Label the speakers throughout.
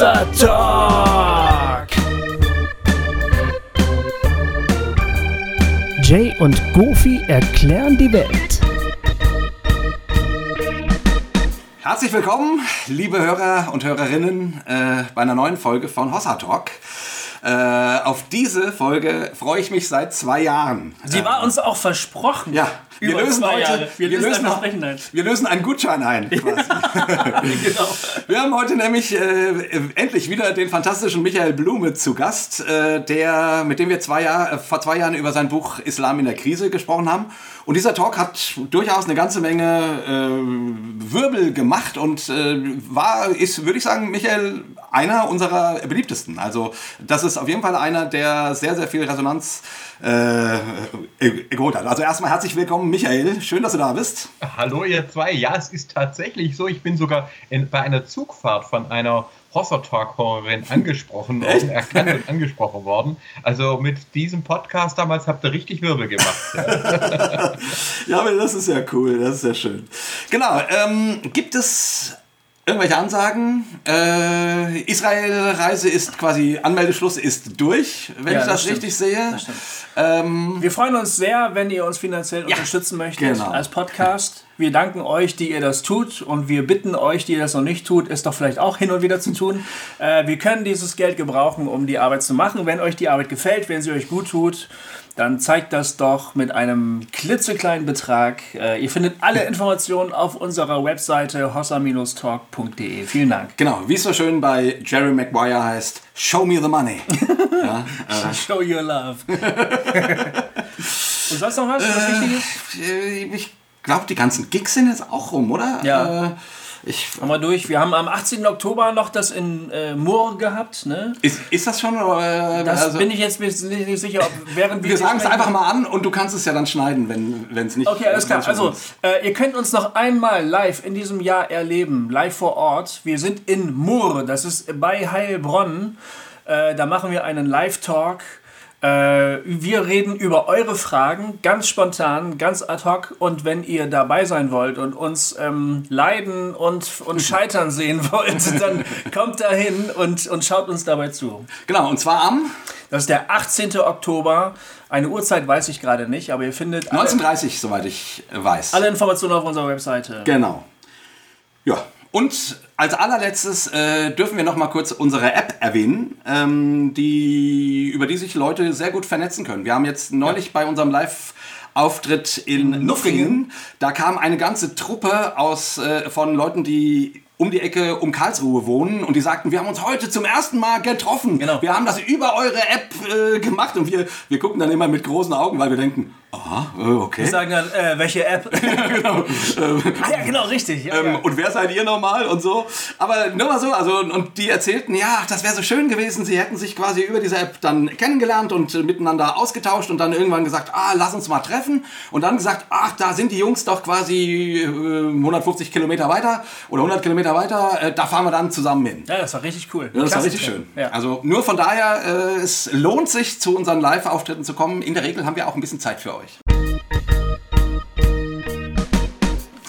Speaker 1: Hossa Talk. Jay und Goofy erklären die Welt.
Speaker 2: Herzlich willkommen, liebe Hörer und Hörerinnen, äh, bei einer neuen Folge von Hossa Talk. Äh, auf diese Folge freue ich mich seit zwei Jahren.
Speaker 3: Sie war uns auch versprochen.
Speaker 2: Ja, wir
Speaker 3: Über
Speaker 2: lösen heute,
Speaker 3: Jahre. Wir lösen ein ein.
Speaker 2: wir lösen einen Gutschein ein.
Speaker 3: Genau.
Speaker 2: Wir haben heute nämlich äh, endlich wieder den fantastischen Michael Blume zu Gast, äh, der, mit dem wir zwei Jahr, äh, vor zwei Jahren über sein Buch Islam in der Krise gesprochen haben. Und dieser Talk hat durchaus eine ganze Menge äh, Wirbel gemacht und äh, war, ist, würde ich sagen, Michael, einer unserer beliebtesten. Also das ist auf jeden Fall einer, der sehr, sehr viel Resonanz äh, äh, geholt hat. Also erstmal herzlich willkommen, Michael. Schön, dass du da bist.
Speaker 4: Hallo ihr zwei. Ja, es ist tatsächlich so. Ich bin sogar in, bei einer Zugfahrt von einer Hossa-Talk-Hörerin angesprochen worden, erkannt und angesprochen worden. Also mit diesem Podcast damals habt ihr richtig Wirbel gemacht.
Speaker 2: Ja, aber das ist ja cool, das ist ja schön. Genau, ähm, gibt es irgendwelche Ansagen? Äh, Israel-Reise ist quasi, Anmeldeschluss ist durch, wenn
Speaker 3: Ja,
Speaker 2: ich das,
Speaker 3: das
Speaker 2: richtig sehe.
Speaker 3: Das.
Speaker 2: Ähm,
Speaker 3: Wir freuen uns sehr, wenn ihr uns finanziell unterstützen möchtet
Speaker 2: genau.
Speaker 3: als Podcast. Wir danken euch, die ihr das tut und wir bitten euch, die ihr das noch nicht tut, es doch vielleicht auch hin und wieder zu tun. Äh, wir können dieses Geld gebrauchen, um die Arbeit zu machen. Wenn euch die Arbeit gefällt, wenn sie euch gut tut, dann zeigt das doch mit einem klitzekleinen Betrag. Äh, ihr findet alle Informationen auf unserer Webseite hossa-talk.de. Vielen Dank.
Speaker 2: genau, wie es so schön bei Jerry Maguire heißt, Show me the money. ja, äh,
Speaker 3: Show your love. und sonst noch was, was wichtig ist?
Speaker 2: äh, ich glaube, die ganzen Gigs sind jetzt auch rum, oder?
Speaker 3: Ja.
Speaker 2: Äh, ich,
Speaker 3: wir durch. Wir haben am 18. Oktober noch das in äh, Murr gehabt. Ne?
Speaker 2: ist, ist das schon? Oder,
Speaker 3: Das
Speaker 2: also,
Speaker 3: bin ich jetzt nicht, nicht sicher, ob während
Speaker 2: wir sagen es einfach mal an und du kannst es ja dann schneiden, wenn es nicht.
Speaker 3: Okay, alles klar. Also, äh, ihr könnt uns noch einmal live in diesem Jahr erleben, live vor Ort. Wir sind in Murr, das ist bei Heilbronn. Äh, da machen wir einen Live-Talk. Äh, wir reden über eure Fragen, ganz spontan, ganz ad hoc. Und wenn ihr dabei sein wollt und uns ähm, leiden und, und scheitern sehen wollt, dann kommt dahin und, und schaut uns dabei zu.
Speaker 2: Genau, und zwar am
Speaker 3: Das ist der 18. Oktober. Eine Uhrzeit weiß ich gerade nicht, aber ihr findet alle,
Speaker 2: 1930, soweit ich weiß.
Speaker 3: alle Informationen auf unserer Webseite.
Speaker 2: Genau. Ja. Und als allerletztes äh, dürfen wir noch mal kurz unsere App erwähnen, ähm, die, über die sich Leute sehr gut vernetzen können. Wir haben jetzt neulich bei unserem Live Auftritt in Nuffingen, da kam eine ganze Truppe aus, äh, von Leuten, die um die Ecke um Karlsruhe wohnen und die sagten, wir haben uns heute zum ersten Mal getroffen.
Speaker 3: Genau.
Speaker 2: Wir haben das über eure App äh, gemacht und wir, wir gucken dann immer mit großen Augen, weil wir denken, aha, äh, okay.
Speaker 3: Wir sagen dann, äh, welche App?
Speaker 2: genau.
Speaker 3: Ah ja, genau, richtig. Ja,
Speaker 2: ähm,
Speaker 3: ja.
Speaker 2: und wer seid ihr nochmal und so. Aber nur mal so, also und die erzählten, ja, das wäre so schön gewesen, sie hätten sich quasi über diese App dann kennengelernt und miteinander ausgetauscht und dann irgendwann gesagt, ah, lass uns mal treffen. Und dann gesagt, ach, da sind die Jungs doch quasi äh, 150 Kilometer weiter oder 100 Kilometer weiter, äh, da fahren wir dann zusammen hin.
Speaker 3: ja, das war richtig cool.
Speaker 2: Ja, das war richtig schön. Also nur von daher, äh, es lohnt sich, zu unseren Live-Auftritten zu kommen. In der Regel haben wir auch ein bisschen Zeit für euch.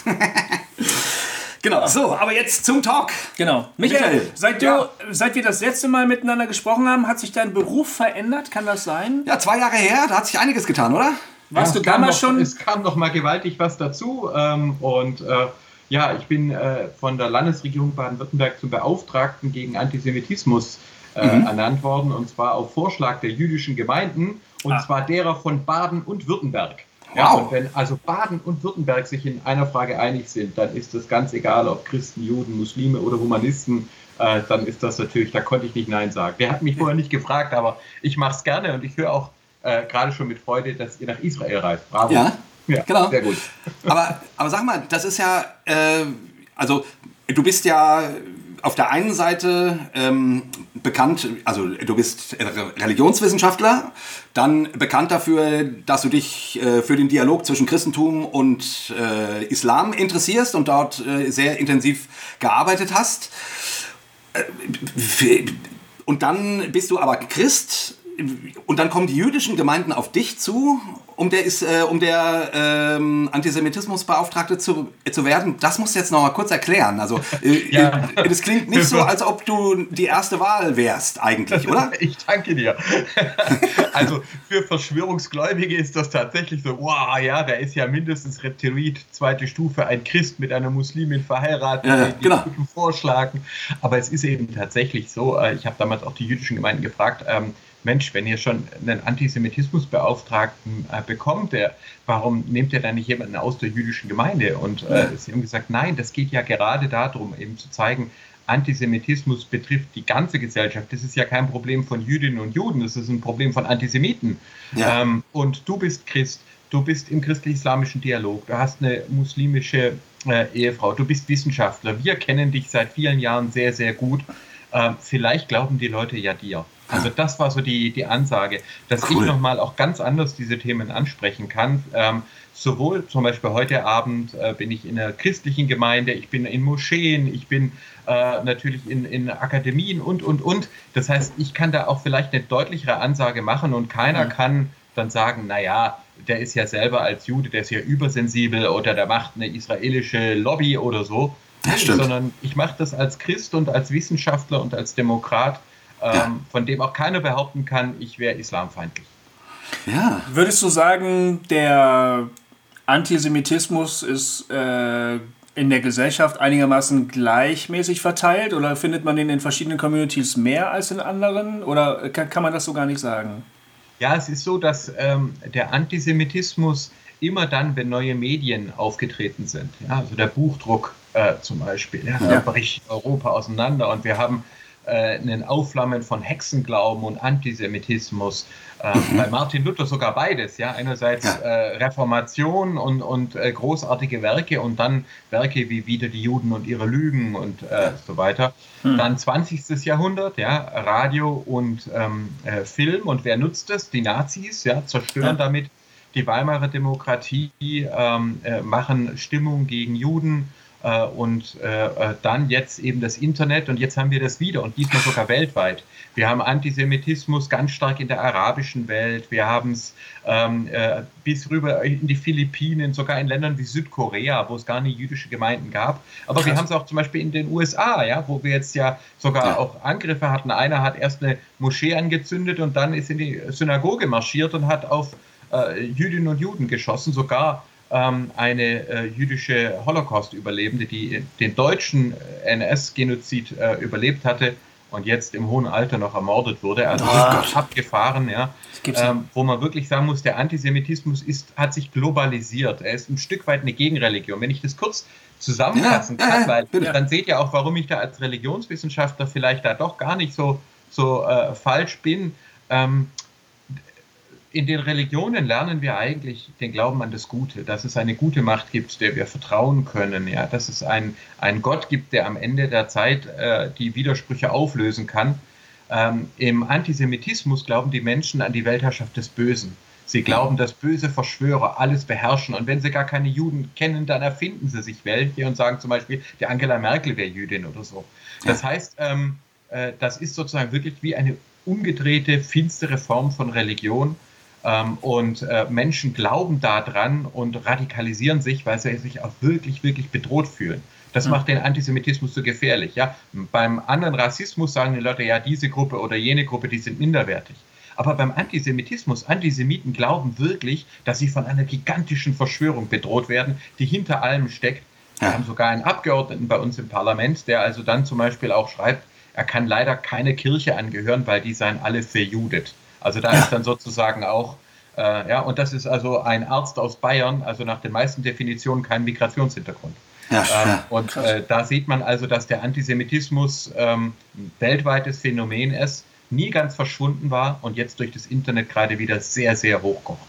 Speaker 2: genau, so, aber jetzt zum Talk.
Speaker 3: Genau. Michael,
Speaker 2: Michael,
Speaker 3: seit, du,
Speaker 2: ja.
Speaker 3: seit wir das letzte Mal miteinander gesprochen haben, hat sich dein Beruf verändert? Kann das sein?
Speaker 2: Ja, zwei Jahre her, da hat sich einiges getan, oder?
Speaker 3: Warst
Speaker 4: Ja,
Speaker 3: du
Speaker 4: es kam
Speaker 3: damals
Speaker 4: noch,
Speaker 3: schon?
Speaker 4: Es kam noch mal gewaltig was dazu. Ähm, und äh, ja, ich bin äh, von der Landesregierung Baden-Württemberg zum Beauftragten gegen Antisemitismus äh, ernannt worden. Und zwar auf Vorschlag der jüdischen Gemeinden. Und
Speaker 3: Ah.
Speaker 4: zwar derer von Baden und Württemberg.
Speaker 2: Wow.
Speaker 4: Ja, und wenn also Baden und Württemberg sich in einer Frage einig sind, dann ist das ganz egal, ob Christen, Juden, Muslime oder Humanisten, äh, dann ist das natürlich, da konnte ich nicht Nein sagen. Der hat mich vorher nicht gefragt, aber ich mache es gerne und ich höre auch äh, gerade schon mit Freude, dass ihr nach Israel reist. Bravo.
Speaker 2: Ja,
Speaker 4: ja
Speaker 2: genau.
Speaker 4: Sehr gut.
Speaker 2: Aber, aber sag mal, das ist ja, äh, also du bist ja auf der einen Seite ähm, bekannt, also du bist Re- Religionswissenschaftler, dann bekannt dafür, dass du dich äh, für den Dialog zwischen Christentum und äh, Islam interessierst und dort äh, sehr intensiv gearbeitet hast. Äh, und dann bist du aber Christ und dann kommen die jüdischen Gemeinden auf dich zu, um der, ist, äh, um der ähm, Antisemitismusbeauftragte zu, äh, zu werden. Das musst du jetzt noch mal kurz erklären. Also, äh, ja. äh, das klingt nicht so, als ob du die erste Wahl wärst, eigentlich, oder?
Speaker 4: Ich danke dir. also, für Verschwörungsgläubige ist das tatsächlich so: wow, ja, der ist ja mindestens Reptiloid, zweite Stufe, ein Christ mit einer Muslimin verheiratet, ja, die genau. vorschlagen. Aber es ist eben tatsächlich so, äh, ich habe damals auch die jüdischen Gemeinden gefragt, ähm, Mensch, wenn ihr schon einen Antisemitismusbeauftragten äh, bekommt, der, warum nehmt ihr dann nicht jemanden aus der jüdischen Gemeinde? Und äh, sie haben gesagt, nein, das geht ja gerade darum, eben zu zeigen, Antisemitismus betrifft die ganze Gesellschaft. Das ist ja kein Problem von Jüdinnen und Juden, das ist ein Problem von Antisemiten. Ja. Ähm, und du bist Christ, du bist im christlich-islamischen Dialog, du hast eine muslimische äh, Ehefrau, du bist Wissenschaftler. Wir kennen dich seit vielen Jahren sehr, sehr gut. Ähm, vielleicht glauben die Leute ja dir. Also das war so die, die Ansage, dass cool. ich nochmal auch ganz anders diese Themen ansprechen kann. Ähm, sowohl zum Beispiel heute Abend äh, bin ich in einer christlichen Gemeinde, ich bin in Moscheen, ich bin äh, natürlich in, in Akademien und, und, und. Das heißt, ich kann da auch vielleicht eine deutlichere Ansage machen und keiner mhm. kann dann sagen, naja, der ist ja selber als Jude, der ist ja übersensibel oder der macht eine israelische Lobby oder so.
Speaker 2: Das stimmt.
Speaker 4: Sondern ich mache das als Christ und als Wissenschaftler und als Demokrat ähm, von dem auch keiner behaupten kann, ich wäre islamfeindlich.
Speaker 3: Ja. Würdest du sagen, der Antisemitismus ist äh, in der Gesellschaft einigermaßen gleichmäßig verteilt oder findet man den in verschiedenen Communities mehr als in anderen oder kann, kann man das so gar nicht sagen?
Speaker 4: Ja, es ist so, dass ähm, der Antisemitismus immer dann, wenn neue Medien aufgetreten sind, ja, also der Buchdruck äh, zum Beispiel, ja, da bricht Europa auseinander und wir haben äh, ein Aufflammen von Hexenglauben und Antisemitismus. Äh, mhm. Bei Martin Luther sogar beides, ja. Einerseits ja. Äh, Reformation und, und äh, großartige Werke und dann Werke wie Wieder die Juden und ihre Lügen und äh, so weiter. Mhm. Dann 20. Jahrhundert, ja, Radio und ähm, äh, Film und wer nutzt es? Die Nazis, ja, zerstören ja. damit die Weimarer Demokratie, ähm, machen Stimmung gegen Juden äh, und äh, äh, dann jetzt eben das Internet und jetzt haben wir das wieder und diesmal sogar weltweit. Wir haben Antisemitismus ganz stark in der arabischen Welt, wir haben es ähm, äh, bis rüber in die Philippinen, sogar in Ländern wie Südkorea, wo es gar nicht jüdische Gemeinden gab. Aber Krass. wir haben es auch zum Beispiel in den USA, ja, wo wir jetzt ja sogar ja. auch Angriffe hatten. Einer hat erst eine Moschee angezündet und dann ist in die Synagoge marschiert und hat auf äh, Jüdinnen und Juden geschossen, sogar eine äh, jüdische Holocaust-Überlebende, die den deutschen äh, NS-Genozid äh, überlebt hatte und jetzt im hohen Alter noch ermordet wurde. Also oh abgefahren, ja. Ähm, wo man wirklich sagen muss, der Antisemitismus ist, hat sich globalisiert. Er ist ein Stück weit eine Gegenreligion. Wenn ich das kurz zusammenfassen ja, kann, weil ja. dann seht ihr auch, warum ich da als Religionswissenschaftler vielleicht da doch gar nicht so, so äh, falsch bin. Ähm, in den Religionen lernen wir eigentlich den Glauben an das Gute, dass es eine gute Macht gibt, der wir vertrauen können, ja, dass es einen, Gott gibt, der am Ende der Zeit äh, die Widersprüche auflösen kann. Ähm, Im Antisemitismus glauben die Menschen an die Weltherrschaft des Bösen. Sie glauben, dass böse Verschwörer alles beherrschen. Und wenn sie gar keine Juden kennen, dann erfinden sie sich welche und sagen zum Beispiel, die Angela Merkel wäre Jüdin oder so. Das heißt, ähm, äh, das ist sozusagen wirklich wie eine umgedrehte, finstere Form von Religion und äh, Menschen glauben daran und radikalisieren sich, weil sie sich auch wirklich, wirklich bedroht fühlen. Das macht den Antisemitismus so gefährlich. Ja? Beim anderen Rassismus sagen die Leute, ja, diese Gruppe oder jene Gruppe, die sind minderwertig. Aber beim Antisemitismus, Antisemiten glauben wirklich, dass sie von einer gigantischen Verschwörung bedroht werden, die hinter allem steckt. Wir haben sogar einen Abgeordneten bei uns im Parlament, der also dann zum Beispiel auch schreibt, er kann leider keine Kirche angehören, weil die seien alle verjudet. Also da ja. ist dann sozusagen auch, äh, ja, und das ist also ein Arzt aus Bayern, also nach den meisten Definitionen kein Migrationshintergrund. Ja, ähm, ja, und äh, da sieht man also, dass der Antisemitismus ähm, ein weltweites Phänomen ist, nie ganz verschwunden war und jetzt durch das Internet gerade wieder sehr, sehr hochkocht.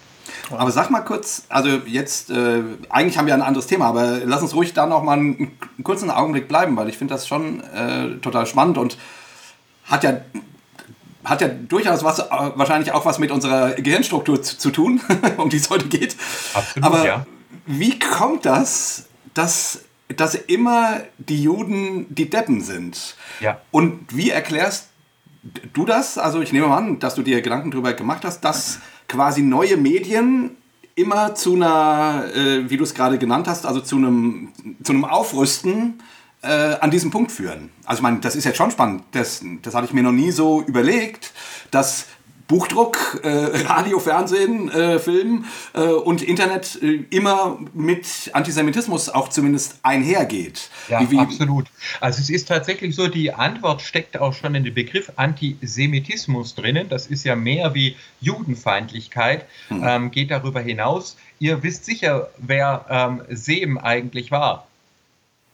Speaker 2: Aber sag mal kurz, also jetzt, äh, eigentlich haben wir ein anderes Thema, aber lass uns ruhig da noch mal einen, einen kurzen Augenblick bleiben, weil ich finde das schon äh, total spannend und hat ja hat ja durchaus was, äh, wahrscheinlich auch was mit unserer Gehirnstruktur zu, zu tun, um die es heute geht. Absolut, Aber ja. wie kommt das, dass, dass immer die Juden die Deppen sind? Ja. Und wie erklärst du das? Also ich nehme an, dass du dir Gedanken darüber gemacht hast, dass quasi neue Medien immer zu einer, äh, wie du es gerade genannt hast, also zu einem, zu einem Aufrüsten äh, an diesem Punkt führen. Also ich meine, das ist jetzt schon spannend. Das, das hatte ich mir noch nie so überlegt, dass Buchdruck, äh, Radio, Fernsehen, äh, Film äh, und Internet äh, immer mit Antisemitismus auch zumindest einhergeht.
Speaker 4: Ja,
Speaker 2: wie, wie,
Speaker 4: absolut. Also es ist tatsächlich so, die Antwort steckt auch schon in dem Begriff Antisemitismus drinnen. Das ist ja mehr wie Judenfeindlichkeit, hm. ähm, geht darüber hinaus. Ihr wisst sicher, wer ähm, Sem eigentlich war.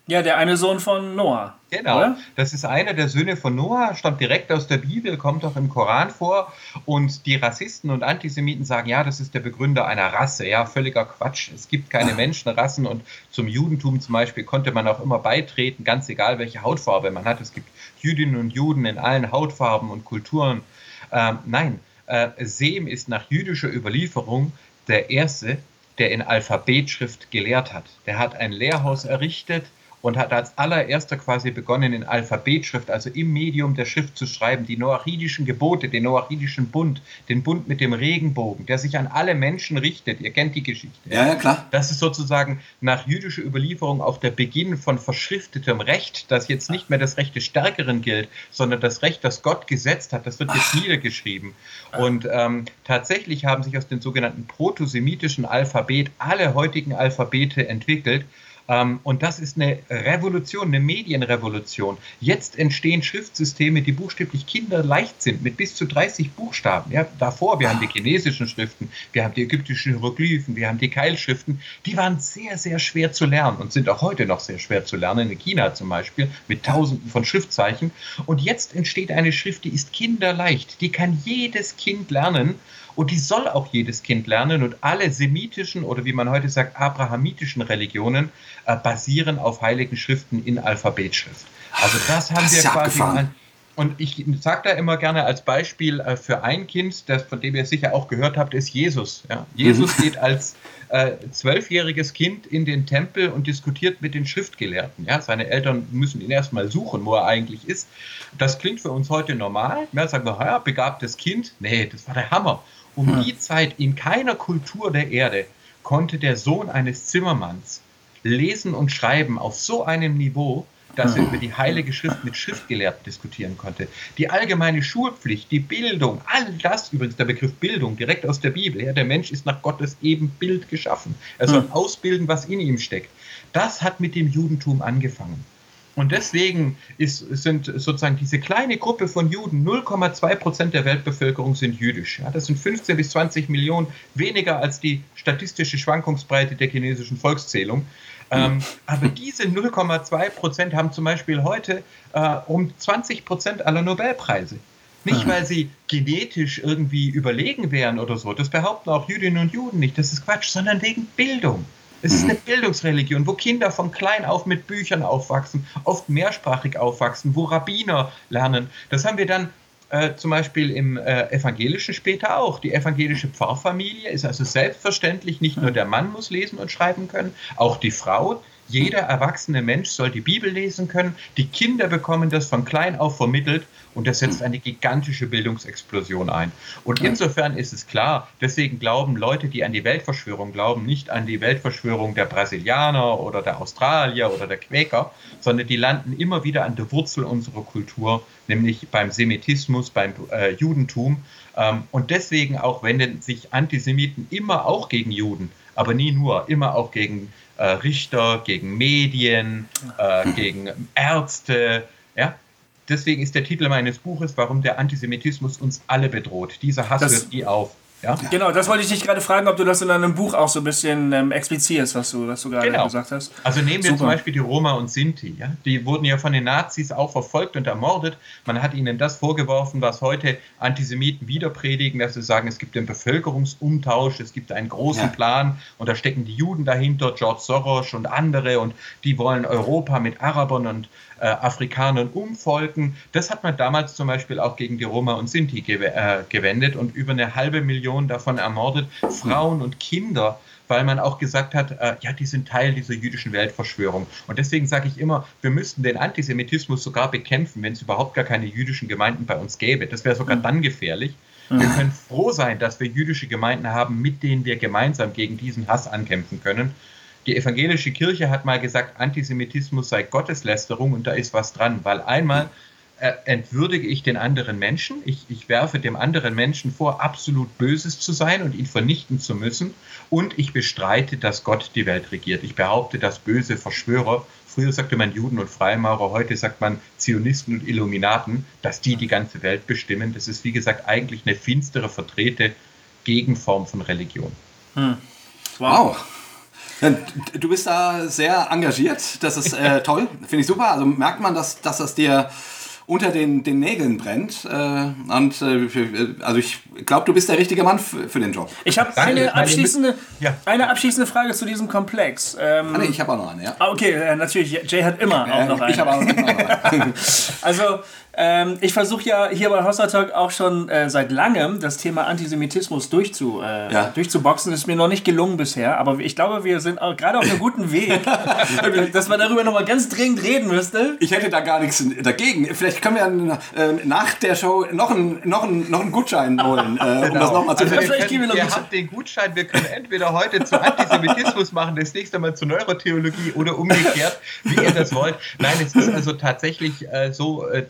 Speaker 3: Ja, der eine Sohn von Noah.
Speaker 4: Genau, oder? das ist einer der Söhne von Noah, stammt direkt aus der Bibel, kommt auch im Koran vor. Und die Rassisten und Antisemiten sagen, ja, das ist der Begründer einer Rasse. Ja, völliger Quatsch. Es gibt keine Menschenrassen und zum Judentum zum Beispiel konnte man auch immer beitreten, ganz egal, welche Hautfarbe man hat. Es gibt Jüdinnen und Juden in allen Hautfarben und Kulturen. Ähm, nein, äh, Sem ist nach jüdischer Überlieferung der Erste, der in Alphabetschrift gelehrt hat. Der hat ein Lehrhaus errichtet und hat als allererster quasi begonnen, in Alphabetschrift, also im Medium der Schrift zu schreiben, die noachidischen Gebote, den noachidischen Bund, den Bund mit dem Regenbogen, der sich an alle Menschen richtet. Ihr kennt die Geschichte.
Speaker 2: Ja, ja, klar.
Speaker 4: Das ist sozusagen nach jüdischer Überlieferung auch der Beginn von verschriftetem Recht, das jetzt nicht mehr das Recht des Stärkeren gilt, sondern das Recht, das Gott gesetzt hat. Das wird jetzt Ach. niedergeschrieben. Und ähm, tatsächlich haben sich aus dem sogenannten protosemitischen Alphabet alle heutigen Alphabete entwickelt. Ähm, und das ist eine Revolution, eine Medienrevolution. Jetzt entstehen Schriftsysteme, die buchstäblich kinderleicht sind, mit bis zu 30 Buchstaben. Ja, davor, wir haben die chinesischen Schriften, wir haben die ägyptischen Hieroglyphen, wir haben die Keilschriften. Die waren sehr, sehr schwer zu lernen und sind auch heute noch sehr schwer zu lernen, in China zum Beispiel, mit tausenden von Schriftzeichen. Und jetzt entsteht eine Schrift, die ist kinderleicht, die kann jedes Kind lernen. Und die soll auch jedes Kind lernen. Und alle semitischen oder wie man heute sagt, abrahamitischen Religionen äh, basieren auf heiligen Schriften in Alphabetschrift. Also das haben das wir quasi. An, und ich sage da immer gerne als Beispiel äh, für ein Kind, das, von dem ihr sicher auch gehört habt, ist Jesus. Ja? Jesus mhm. geht als äh, zwölfjähriges Kind in den Tempel und diskutiert mit den Schriftgelehrten. Ja? Seine Eltern müssen ihn erstmal suchen, wo er eigentlich ist. Das klingt für uns heute normal. Ja, sagen wir, ja, begabtes Kind. Nee, das war der Hammer. Um hm. die Zeit in keiner Kultur der Erde konnte der Sohn eines Zimmermanns lesen und schreiben auf so einem Niveau, dass er über die Heilige Schrift mit Schriftgelehrten diskutieren konnte. Die allgemeine Schulpflicht, die Bildung, all das, übrigens der Begriff Bildung, direkt aus der Bibel, ja, der Mensch ist nach Gottes Ebenbild geschaffen. Er soll ausbilden, was in ihm steckt. Das hat mit dem Judentum angefangen. Und deswegen ist, sind sozusagen diese kleine Gruppe von Juden, 0,2 Prozent der Weltbevölkerung sind jüdisch. Ja, das sind 15 bis 20 Millionen, weniger als die statistische Schwankungsbreite der chinesischen Volkszählung. Ähm, aber diese 0,2 Prozent haben zum Beispiel heute äh, um 20 Prozent aller Nobelpreise. Nicht, weil sie genetisch irgendwie überlegen wären oder so. Das behaupten auch Jüdinnen und Juden nicht. Das ist Quatsch, sondern wegen Bildung. Es ist eine Bildungsreligion, wo Kinder von klein auf mit Büchern aufwachsen, oft mehrsprachig aufwachsen, wo Rabbiner lernen. Das haben wir dann äh, zum Beispiel im äh, Evangelischen später auch. Die evangelische Pfarrfamilie ist also selbstverständlich, nicht nur der Mann muss lesen und schreiben können, auch die Frau. Jeder erwachsene Mensch soll die Bibel lesen können. Die Kinder bekommen das von klein auf vermittelt und das setzt eine gigantische Bildungsexplosion ein. Und insofern ist es klar, deswegen glauben Leute, die an die Weltverschwörung glauben, nicht an die Weltverschwörung der Brasilianer oder der Australier oder der Quäker, sondern die landen immer wieder an der Wurzel unserer Kultur, nämlich beim Semitismus, beim äh, Judentum. Ähm, und deswegen auch wenden sich Antisemiten immer auch gegen Juden, aber nie nur, immer auch gegen Richter, gegen Medien, äh, gegen Ärzte. Ja? Deswegen ist der Titel meines Buches, warum der Antisemitismus uns alle bedroht. Dieser Hass
Speaker 3: das,
Speaker 4: hört nie auf. Ja?
Speaker 3: Genau, das wollte ich dich gerade fragen, ob du das in einem Buch auch so ein bisschen ähm, explizierst, was du, was du gerade genau. gesagt hast.
Speaker 4: Also nehmen wir Super. zum Beispiel die Roma und Sinti. Ja? Die wurden ja von den Nazis auch verfolgt und ermordet. Man hat ihnen das vorgeworfen, was heute Antisemiten wieder predigen, dass sie sagen, es gibt einen Bevölkerungsumtausch, es gibt einen großen ja. Plan und da stecken die Juden dahinter, George Soros und andere und die wollen Europa mit Arabern und äh, Afrikanern umfolgen. Das hat man damals zum Beispiel auch gegen die Roma und Sinti gew äh, gewendet und über eine halbe Million davon ermordet. Frauen und Kinder weil man auch gesagt hat, äh, ja, die sind Teil dieser jüdischen Weltverschwörung. Und deswegen sage ich immer, wir müssten den Antisemitismus sogar bekämpfen, wenn es überhaupt gar keine jüdischen Gemeinden bei uns gäbe. Das wäre sogar mhm. dann gefährlich. Wir können froh sein, dass wir jüdische Gemeinden haben, mit denen wir gemeinsam gegen diesen Hass ankämpfen können. Die evangelische Kirche hat mal gesagt, Antisemitismus sei Gotteslästerung und da ist was dran, weil einmal äh, entwürdige ich den anderen Menschen, ich, ich werfe dem anderen Menschen vor, absolut Böses zu sein und ihn vernichten zu müssen und ich bestreite, dass Gott die Welt regiert. Ich behaupte, dass böse Verschwörer, früher sagte man Juden und Freimaurer, heute sagt man Zionisten und Illuminaten, dass die die ganze Welt bestimmen. Das ist, wie gesagt, eigentlich eine finstere, verdrehte Gegenform von Religion. Hm.
Speaker 2: Wow. Du bist da sehr engagiert, das ist äh, toll, finde ich super. Also merkt man, dass, dass das dir unter den, den Nägeln brennt. Äh, und äh, also ich glaube, du bist der richtige Mann für, den Job.
Speaker 3: Ich habe eine abschließende, ja. eine abschließende Frage zu diesem Komplex.
Speaker 2: Ähm, ah, nee, ich habe auch noch eine, ja.
Speaker 3: Ah, okay, äh, natürlich, Jay hat immer auch noch eine.
Speaker 2: Ich habe auch noch eine.
Speaker 3: also, ähm, ich versuche ja hier bei Hossa Talk auch schon äh, seit langem das Thema Antisemitismus durchzu, äh, ja. durchzuboxen. Das ist mir noch nicht gelungen bisher, aber ich glaube, wir sind gerade auf einem guten Weg, dass man darüber nochmal ganz dringend reden müsste.
Speaker 2: Ich hätte da gar nichts dagegen. Vielleicht können wir äh, nach der Show noch einen, noch einen, noch einen Gutschein holen, äh, um genau. das nochmal zu
Speaker 4: also wir, können, wir haben den Gutschein, wir können entweder heute zu Antisemitismus machen, das nächste Mal zu Neurotheologie oder umgekehrt, wie ihr das wollt. Nein, es ist also tatsächlich äh, so, äh,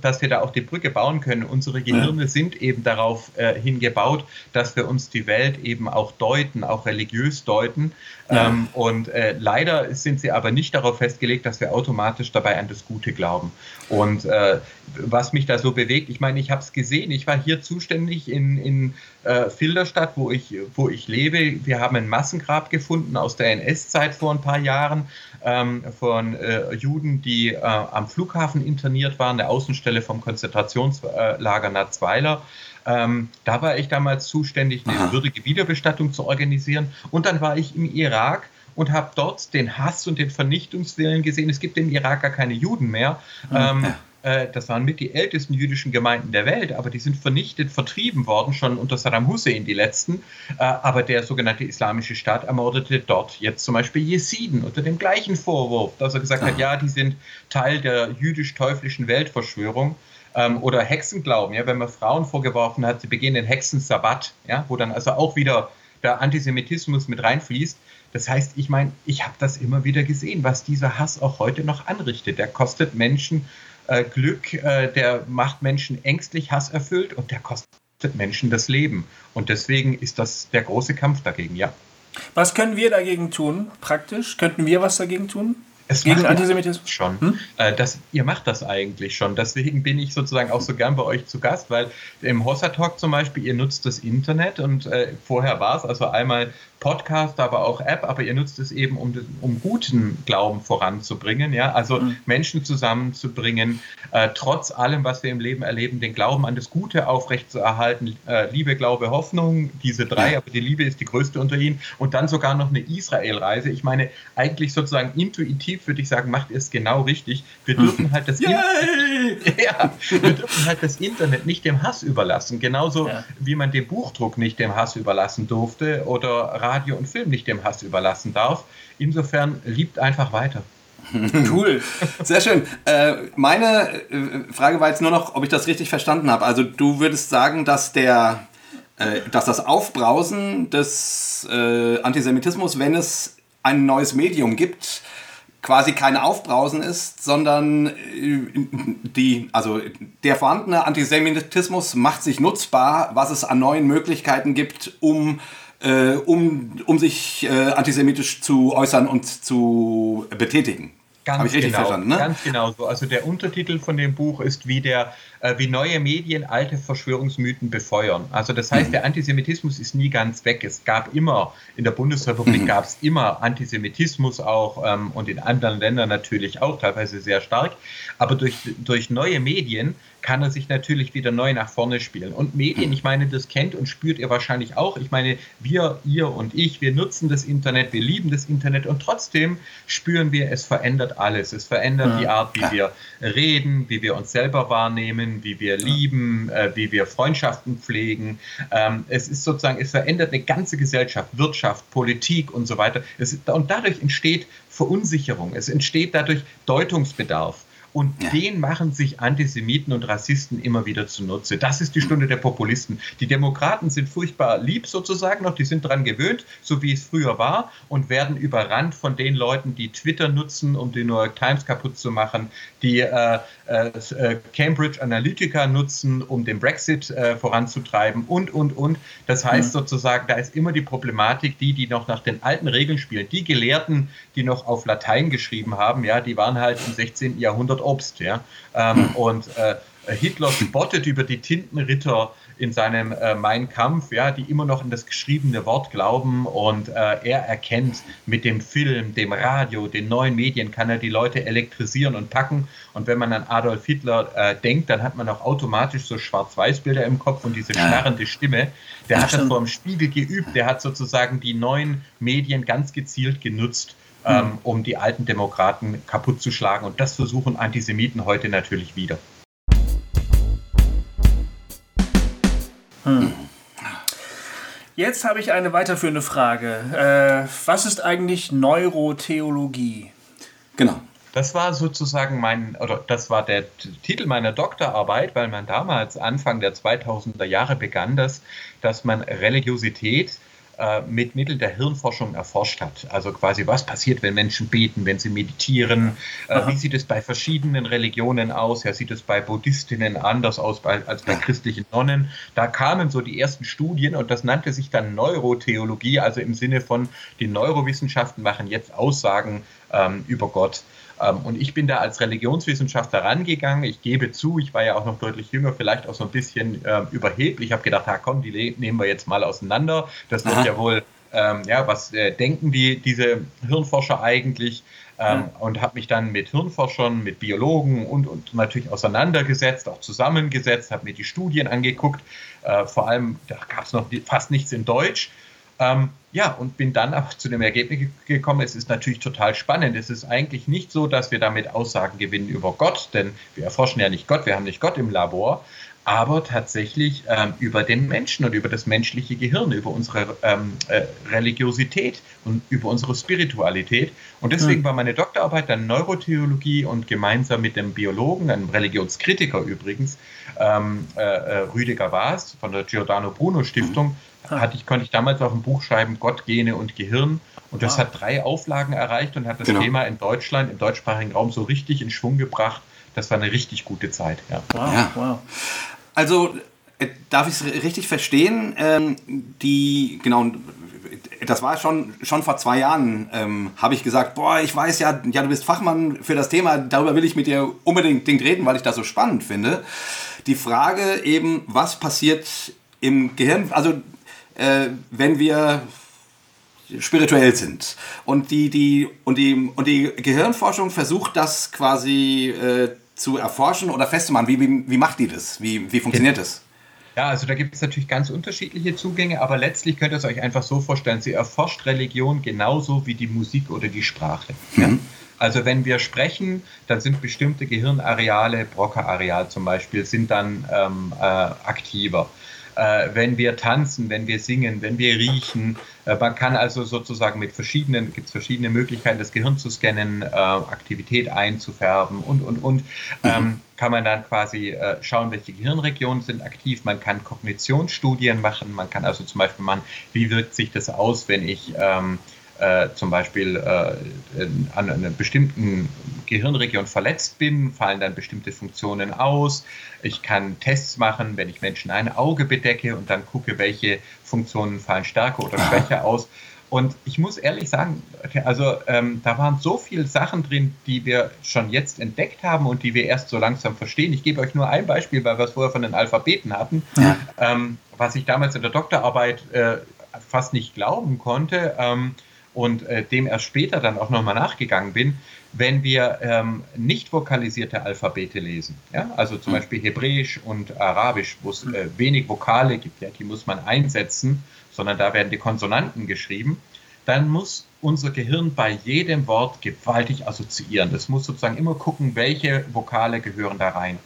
Speaker 4: dass wir da auch die Brücke bauen können. Unsere Gehirne ja. sind eben darauf äh, hingebaut, dass wir uns die Welt eben auch deuten, auch religiös deuten. Ja. Ähm, und äh, leider sind sie aber nicht darauf festgelegt, dass wir automatisch dabei an das Gute glauben. Und äh, was mich da so bewegt, ich meine, ich habe es gesehen, ich war hier zuständig in, in äh, Filderstadt, wo ich, wo ich lebe. Wir haben ein Massengrab gefunden aus der NS-Zeit vor ein paar Jahren ähm, von äh, Juden, die äh, am Flughafen interniert waren, der Außenstelle vom Konzentrationslager Natzweiler. Ähm, da war ich damals zuständig, eine Aha. würdige Wiederbestattung zu organisieren. Und dann war ich im Irak und habe dort den Hass und den Vernichtungswillen gesehen. Es gibt im Irak gar keine Juden mehr. Mhm. Ähm, äh, das waren mit die ältesten jüdischen Gemeinden der Welt, aber die sind vernichtet, vertrieben worden, schon unter Saddam Hussein die letzten. Äh, aber der sogenannte Islamische Staat ermordete dort jetzt zum Beispiel Jesiden unter dem gleichen Vorwurf, dass er gesagt ah. hat, ja, die sind Teil der jüdisch-teuflischen Weltverschwörung ähm, oder Hexenglauben, ja, wenn man Frauen vorgeworfen hat, sie begehen den Hexensabbat, ja, wo dann also auch wieder der Antisemitismus mit reinfließt. Das heißt, ich meine, ich habe das immer wieder gesehen, was dieser Hass auch heute noch anrichtet. Der kostet Menschen äh, Glück, äh, der macht Menschen ängstlich, hasserfüllt und der kostet Menschen das Leben. Und deswegen ist das der große Kampf dagegen, ja.
Speaker 3: Was können wir dagegen tun, praktisch? Könnten wir was dagegen tun?
Speaker 4: Es Gegen Antisemitismus schon. Hm? Äh, das, ihr macht das eigentlich schon. Deswegen bin ich sozusagen auch so gern bei euch zu Gast, weil im Hossa Talk zum Beispiel, ihr nutzt das Internet und äh, vorher war es also einmal Podcast, aber auch App, aber ihr nutzt es eben, um, um guten Glauben voranzubringen, ja, also mhm. Menschen zusammenzubringen, äh, trotz allem, was wir im Leben erleben, den Glauben an das Gute aufrechtzuerhalten, äh, Liebe, Glaube, Hoffnung, diese drei, aber die Liebe ist die größte unter ihnen und dann sogar noch eine Israel-Reise. Ich meine, eigentlich sozusagen intuitiv würde ich sagen, macht ihr es genau richtig. Wir dürfen halt das, ja, wir dürfen halt das Internet nicht dem Hass überlassen, genauso ja. wie man den Buchdruck nicht dem Hass überlassen durfte oder Radio und Film nicht dem Hass überlassen darf. Insofern liebt einfach weiter.
Speaker 2: Cool, sehr schön. Äh, meine äh, Frage war jetzt nur noch, ob ich das richtig verstanden habe. Also du würdest sagen, dass der, äh, dass das Aufbrausen des äh, Antisemitismus, wenn es ein neues Medium gibt, quasi kein Aufbrausen ist, sondern äh, die, also der vorhandene Antisemitismus macht sich nutzbar, was es an neuen Möglichkeiten gibt, um äh, um, um sich äh, antisemitisch zu äußern und zu betätigen.
Speaker 4: Ganz ich richtig genau, verstanden, ne? Ganz genau so. Also der Untertitel von dem Buch ist wie der äh, wie neue Medien alte Verschwörungsmythen befeuern. Also das heißt, mhm. der Antisemitismus ist nie ganz weg. Es gab immer, in der Bundesrepublik mhm. gab es immer Antisemitismus auch ähm, und in anderen Ländern natürlich auch, teilweise sehr stark. Aber durch, durch neue Medien kann er sich natürlich wieder neu nach vorne spielen. Und Medien, ich meine, das kennt und spürt ihr wahrscheinlich auch. Ich meine, wir, ihr und ich, wir nutzen das Internet, wir lieben das Internet und trotzdem spüren wir, es verändert alles. Es verändert ja. die Art, wie wir reden, wie wir uns selber wahrnehmen, wie wir lieben, äh, wie wir Freundschaften pflegen. Ähm, es ist sozusagen, es verändert eine ganze Gesellschaft, Wirtschaft, Politik und so weiter. Ist, und dadurch entsteht Verunsicherung, es entsteht dadurch Deutungsbedarf. Und ja. den machen sich Antisemiten und Rassisten immer wieder zunutze. Das ist die Stunde der Populisten. Die Demokraten sind furchtbar lieb sozusagen noch, die sind daran gewöhnt, so wie es früher war, und werden überrannt von den Leuten, die Twitter nutzen, um die New York Times kaputt zu machen, die äh, äh, Cambridge Analytica nutzen, um den Brexit äh, voranzutreiben und, und, und. Das heißt mhm. sozusagen, da ist immer die Problematik, die, die noch nach den alten Regeln spielen. Die Gelehrten, die noch auf Latein geschrieben haben, ja, die waren halt im 16. Jahrhundert Obst, ja. Ähm, mhm. Und äh, Hitler spottet über die Tintenritter in seinem äh, Mein Kampf, ja, die immer noch in das geschriebene Wort glauben und äh, er erkennt mit dem Film, dem Radio, den neuen Medien kann er die Leute elektrisieren und packen und wenn man an Adolf Hitler äh, denkt, dann hat man auch automatisch so Schwarz-Weiß-Bilder im Kopf und diese schnarrende Stimme. Der hat das vor dem Spiegel geübt, der hat sozusagen die neuen Medien ganz gezielt genutzt. Ähm, hm. um die alten Demokraten kaputt zu schlagen. Und das versuchen Antisemiten heute natürlich wieder.
Speaker 3: Hm. Jetzt habe ich eine weiterführende Frage. Äh, was ist eigentlich Neurotheologie?
Speaker 4: Genau. Das war sozusagen mein, oder das war der Titel meiner Doktorarbeit, weil man damals Anfang der 2000er Jahre begann, das, dass man Religiosität äh, mit Mitteln der Hirnforschung erforscht hat. Also quasi, was passiert, wenn Menschen beten, wenn sie meditieren? Äh, wie sieht es bei verschiedenen Religionen aus? Ja, sieht es bei Buddhistinnen anders aus als bei christlichen Nonnen? Da kamen so die ersten Studien und das nannte sich dann Neurotheologie, also im Sinne von, die Neurowissenschaften machen jetzt Aussagen ähm, über Gott. Ähm, und ich bin da als Religionswissenschaftler rangegangen. Ich gebe zu, ich war ja auch noch deutlich jünger, vielleicht auch so ein bisschen äh, überheblich. Ich habe gedacht, ha, komm, die nehmen wir jetzt mal auseinander. Das wird ja wohl, ähm, ja, was äh, denken die, diese Hirnforscher eigentlich? Ähm, mhm. Und habe mich dann mit Hirnforschern, mit Biologen und, und natürlich auseinandergesetzt, auch zusammengesetzt, habe mir die Studien angeguckt. Äh, vor allem, da gab es noch fast nichts in Deutsch. Ähm, ja, und bin dann auch zu dem Ergebnis gekommen, es ist natürlich total spannend. Es ist eigentlich nicht so, dass wir damit Aussagen gewinnen über Gott, denn wir erforschen ja nicht Gott, wir haben nicht Gott im Labor, aber tatsächlich ähm, über den Menschen und über das menschliche Gehirn, über unsere ähm, äh, Religiosität und über unsere Spiritualität. Und deswegen mhm. war meine Doktorarbeit dann Neurotheologie und gemeinsam mit dem Biologen, einem Religionskritiker übrigens, ähm, äh, äh Rüdiger Waas von der Giordano Bruno Stiftung, mhm hatte ich, konnte ich damals auch ein Buch schreiben, Gott, Gene und Gehirn. Und das wow. hat drei Auflagen erreicht und hat das genau. Thema in Deutschland, im deutschsprachigen Raum so richtig in Schwung gebracht. Das war eine richtig gute Zeit. Ja.
Speaker 2: Wow, ja. wow. Also, äh, darf ich es richtig verstehen? Ähm, die, genau, das war schon, schon vor zwei Jahren, ähm, habe ich gesagt, boah, ich weiß ja, ja, du bist Fachmann für das Thema, darüber will ich mit dir unbedingt reden, weil ich das so spannend finde. Die Frage eben, was passiert im Gehirn, also äh, wenn wir spirituell sind. Und die, die, und die, und die Gehirnforschung versucht das quasi äh, zu erforschen oder festzumachen. Wie, wie, wie macht die das? Wie, wie funktioniert das?
Speaker 4: Ja, also da gibt es natürlich ganz unterschiedliche Zugänge, aber letztlich könnt ihr es euch einfach so vorstellen, sie erforscht Religion genauso wie die Musik oder die Sprache. Mhm. Ja? Also wenn wir sprechen, dann sind bestimmte Gehirnareale, Broca-Areal zum Beispiel, sind dann ähm, äh, aktiver äh, wenn wir tanzen, wenn wir singen, wenn wir riechen. Äh, man kann also sozusagen mit verschiedenen, gibt es verschiedene Möglichkeiten, das Gehirn zu scannen, äh, Aktivität einzufärben und, und, und. Mhm. Ähm, kann man dann quasi äh, schauen, welche Gehirnregionen sind aktiv. Man kann Kognitionsstudien machen. Man kann also zum Beispiel machen, wie wirkt sich das aus, wenn ich ähm, äh, zum Beispiel äh, an einer bestimmten Gehirnregion verletzt bin, fallen dann bestimmte Funktionen aus. Ich kann Tests machen, wenn ich Menschen ein Auge bedecke und dann gucke, welche Funktionen fallen stärker oder schwächer aus. Und ich muss ehrlich sagen, also ähm, da waren so viele Sachen drin, die wir schon jetzt entdeckt haben und die wir erst so langsam verstehen. Ich gebe euch nur ein Beispiel, weil wir es vorher von den Alphabeten hatten, ja. ähm, was ich damals in der Doktorarbeit äh, fast nicht glauben konnte. Ähm, und äh, dem erst später dann auch nochmal nachgegangen bin, wenn wir ähm, nicht vokalisierte Alphabete lesen, ja, also zum Beispiel Hebräisch und Arabisch, wo es äh, wenig Vokale gibt, ja, die muss man einsetzen, sondern da werden die Konsonanten geschrieben, dann muss unser Gehirn bei jedem Wort gewaltig assoziieren. Es muss sozusagen immer gucken, welche Vokale gehören da rein.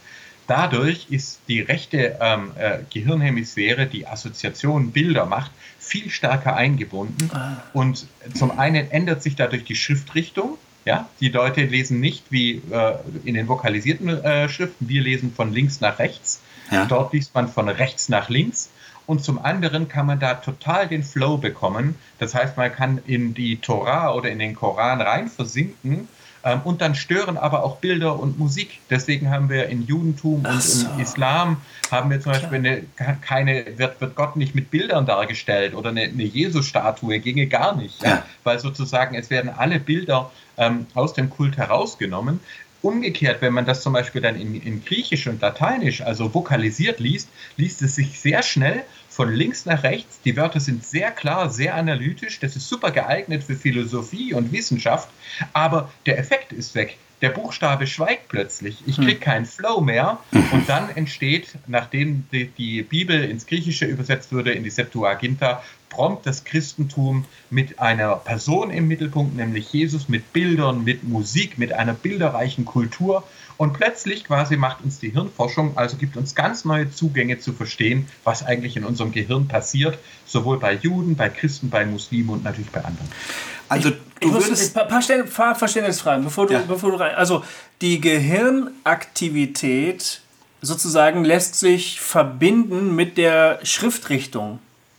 Speaker 4: Dadurch ist die rechte ähm, äh, Gehirnhemisphäre, die Assoziation Bilder macht, viel stärker eingebunden. Ah. Und zum einen ändert sich dadurch die Schriftrichtung. Ja, die Leute lesen nicht wie äh, in den vokalisierten äh, Schriften. Wir lesen von links nach rechts. Ja. Dort liest man von rechts nach links. Und zum anderen kann man da total den Flow bekommen. Das heißt, man kann in die Torah oder in den Koran rein versinken und dann stören aber auch Bilder und Musik. Deswegen haben wir im Judentum und so. im Islam haben wir zum Beispiel eine, keine, wird, wird Gott nicht mit Bildern dargestellt oder eine, eine Jesus-Statue ginge gar nicht. Ja. Ja? Weil sozusagen es werden alle Bilder ähm, aus dem Kult herausgenommen. Umgekehrt, wenn man das zum Beispiel dann in, in Griechisch und Lateinisch, also vokalisiert liest, liest es sich sehr schnell von links nach rechts. Die Wörter sind sehr klar, sehr analytisch. Das ist super geeignet für Philosophie und Wissenschaft. Aber der Effekt ist weg. Der Buchstabe schweigt plötzlich. Ich kriege hm. keinen Flow mehr. Und dann entsteht, nachdem die, die Bibel ins Griechische übersetzt wurde, in die Septuaginta, prompt das Christentum mit einer Person im Mittelpunkt, nämlich Jesus, mit Bildern, mit Musik, mit einer bilderreichen Kultur. Und plötzlich quasi macht uns die Hirnforschung, also gibt uns ganz neue Zugänge zu verstehen, was eigentlich in unserem Gehirn passiert, sowohl bei Juden, bei Christen, bei Muslimen und natürlich bei anderen.
Speaker 3: Also du ich würdest ein paar, paar Verständnisfragen, bevor du, ja. bevor du rein. Also die Gehirnaktivität sozusagen lässt sich verbinden mit der Schriftrichtung.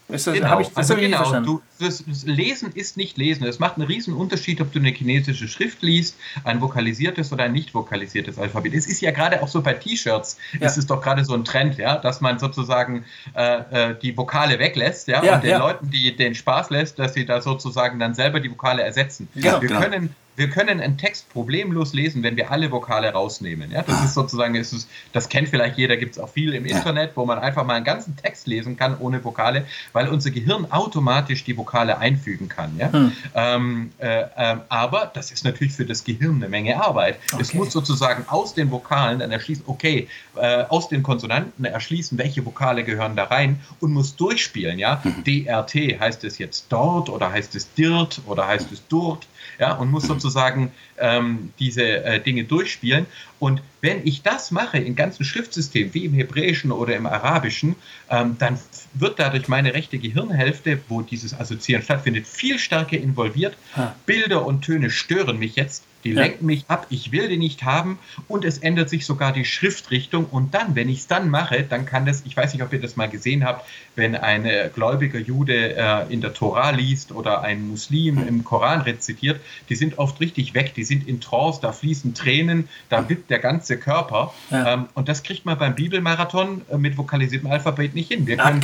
Speaker 4: Ist das, genau. ich, das also genau, du, das, das, Lesen ist nicht Lesen. Es macht einen riesen Unterschied, ob du eine chinesische Schrift liest, ein vokalisiertes oder ein nicht vokalisiertes Alphabet. Es ist ja gerade auch so bei T-Shirts, ja. ist es doch gerade so ein Trend, ja, dass man sozusagen äh, äh die Vokale weglässt, ja, ja und den ja. Leuten, die den Spaß lässt, dass sie da sozusagen dann selber die Vokale ersetzen. Ja, wir genau. können wir können einen Text problemlos lesen, wenn wir alle Vokale rausnehmen. Ja, das ist sozusagen, ist es, das kennt vielleicht jeder, gibt es auch viel im Internet, wo man einfach mal einen ganzen Text lesen kann ohne Vokale, weil unser Gehirn automatisch die Vokale einfügen kann. Ja? Hm. Ähm, äh, äh, aber das ist natürlich für das Gehirn eine Menge Arbeit. Okay. Es muss sozusagen aus den Vokalen dann erschließen, okay, äh, aus den Konsonanten erschließen, welche Vokale gehören da rein und muss durchspielen. Ja? Mhm. DRT heißt es jetzt dort oder heißt es dirt oder heißt es dort ja, und muss sozusagen ähm, diese äh, Dinge durchspielen. Und wenn ich das mache in ganzen Schriftsystemen, wie im Hebräischen oder im Arabischen, ähm, dann wird dadurch meine rechte Gehirnhälfte, wo dieses Assoziieren stattfindet, viel stärker involviert. Ha. Bilder und Töne stören mich jetzt die ja. lenken mich ab, ich will die nicht haben und es ändert sich sogar die Schriftrichtung. Und dann, wenn ich es dann mache, dann kann das, ich weiß nicht, ob ihr das mal gesehen habt, wenn ein gläubiger Jude äh, in der Tora liest oder ein Muslim im Koran rezitiert, die sind oft richtig weg, die sind in Trance, da fließen Tränen, da wippt der ganze Körper. Ja. Ähm, und das kriegt man beim Bibelmarathon äh, mit vokalisiertem Alphabet nicht hin. Wir können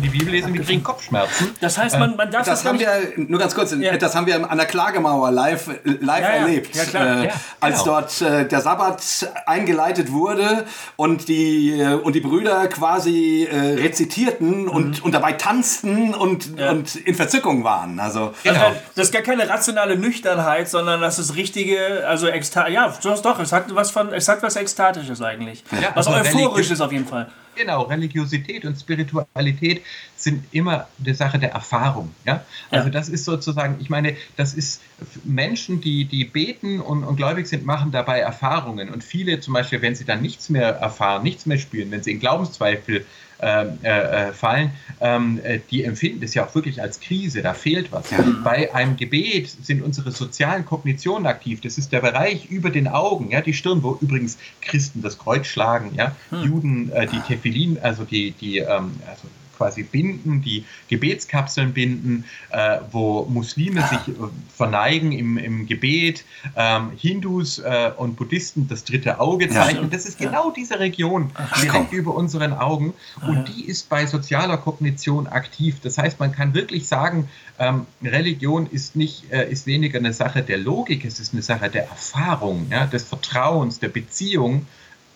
Speaker 4: die Bibel lesen, wir kriegen Kopfschmerzen.
Speaker 3: Das heißt, man, man darf
Speaker 2: das, das haben wir, nur ganz kurz, ja. das haben wir an der Klagemauer live, live erlebt. Ja, klar. Äh, ja, als genau. dort äh, der Sabbat eingeleitet wurde und die, äh, und die Brüder quasi äh, rezitierten mhm. und, und dabei tanzten und, ja. und in Verzückung waren. Also,
Speaker 3: genau. also, das ist gar keine rationale Nüchternheit, sondern das ist richtige, also ja, doch, es hat was von, es hat was Ekstatisches eigentlich. Ja, was also Euphorisches auf jeden Fall.
Speaker 4: Genau, Religiosität und Spiritualität sind immer eine Sache der Erfahrung. Ja? Also ja. das ist sozusagen, ich meine, das ist Menschen, die, die beten und, und gläubig sind, machen dabei Erfahrungen. Und viele zum Beispiel, wenn sie dann nichts mehr erfahren, nichts mehr spüren, wenn sie in Glaubenszweifel äh, äh, fallen, ähm, äh, die empfinden das ja auch wirklich als Krise, da fehlt was. Ja. Bei einem Gebet sind unsere sozialen Kognitionen aktiv, das ist der Bereich über den Augen, ja, die Stirn, wo übrigens Christen das Kreuz schlagen, ja, hm. Juden äh, die Tefillin, also die, die ähm, also quasi binden, die Gebetskapseln binden, äh, wo Muslime sich äh, verneigen im, im Gebet, ähm, Hindus äh, und Buddhisten das dritte Auge zeichnen. Das ist genau diese Region direkt über unseren Augen und die ist bei sozialer Kognition aktiv. Das heißt, man kann wirklich sagen, ähm, Religion ist nicht äh, ist weniger eine Sache der Logik, es ist eine Sache der Erfahrung, ja, des Vertrauens, der Beziehung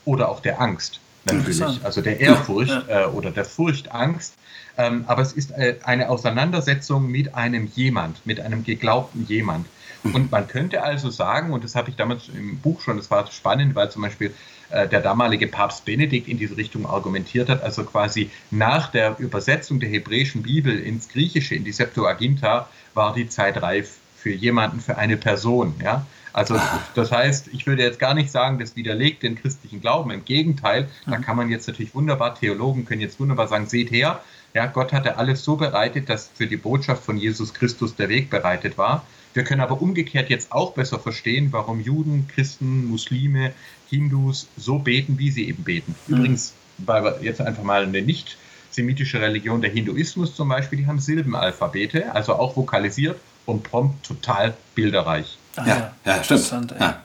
Speaker 4: oder auch der Angst. Natürlich, also der Ehrfurcht ja. äh, oder der Furchtangst. Ähm, aber es ist äh, eine Auseinandersetzung mit einem jemand, mit einem geglaubten jemand. Und man könnte also sagen, und das habe ich damals im Buch schon, das war spannend, weil zum Beispiel äh, der damalige Papst Benedikt in diese Richtung argumentiert hat, also quasi nach der Übersetzung der hebräischen Bibel ins Griechische, in die Septuaginta, war die Zeit reif für jemanden, für eine Person. Ja? Also das heißt, ich würde jetzt gar nicht sagen, das widerlegt den christlichen Glauben. Im Gegenteil, da mhm. kann man jetzt natürlich wunderbar, Theologen können jetzt wunderbar sagen, seht her, ja, Gott hatte alles so bereitet, dass für die Botschaft von Jesus Christus der Weg bereitet war. Wir können aber umgekehrt jetzt auch besser verstehen, warum Juden, Christen, Muslime, Hindus so beten, wie sie eben beten. Mhm. Übrigens, weil wir jetzt einfach mal eine nicht semitische Religion, der Hinduismus zum Beispiel, die haben Silbenalphabete, also auch vokalisiert und prompt total bilderreich.
Speaker 2: Ah, ja, ja, stimmt. Ja.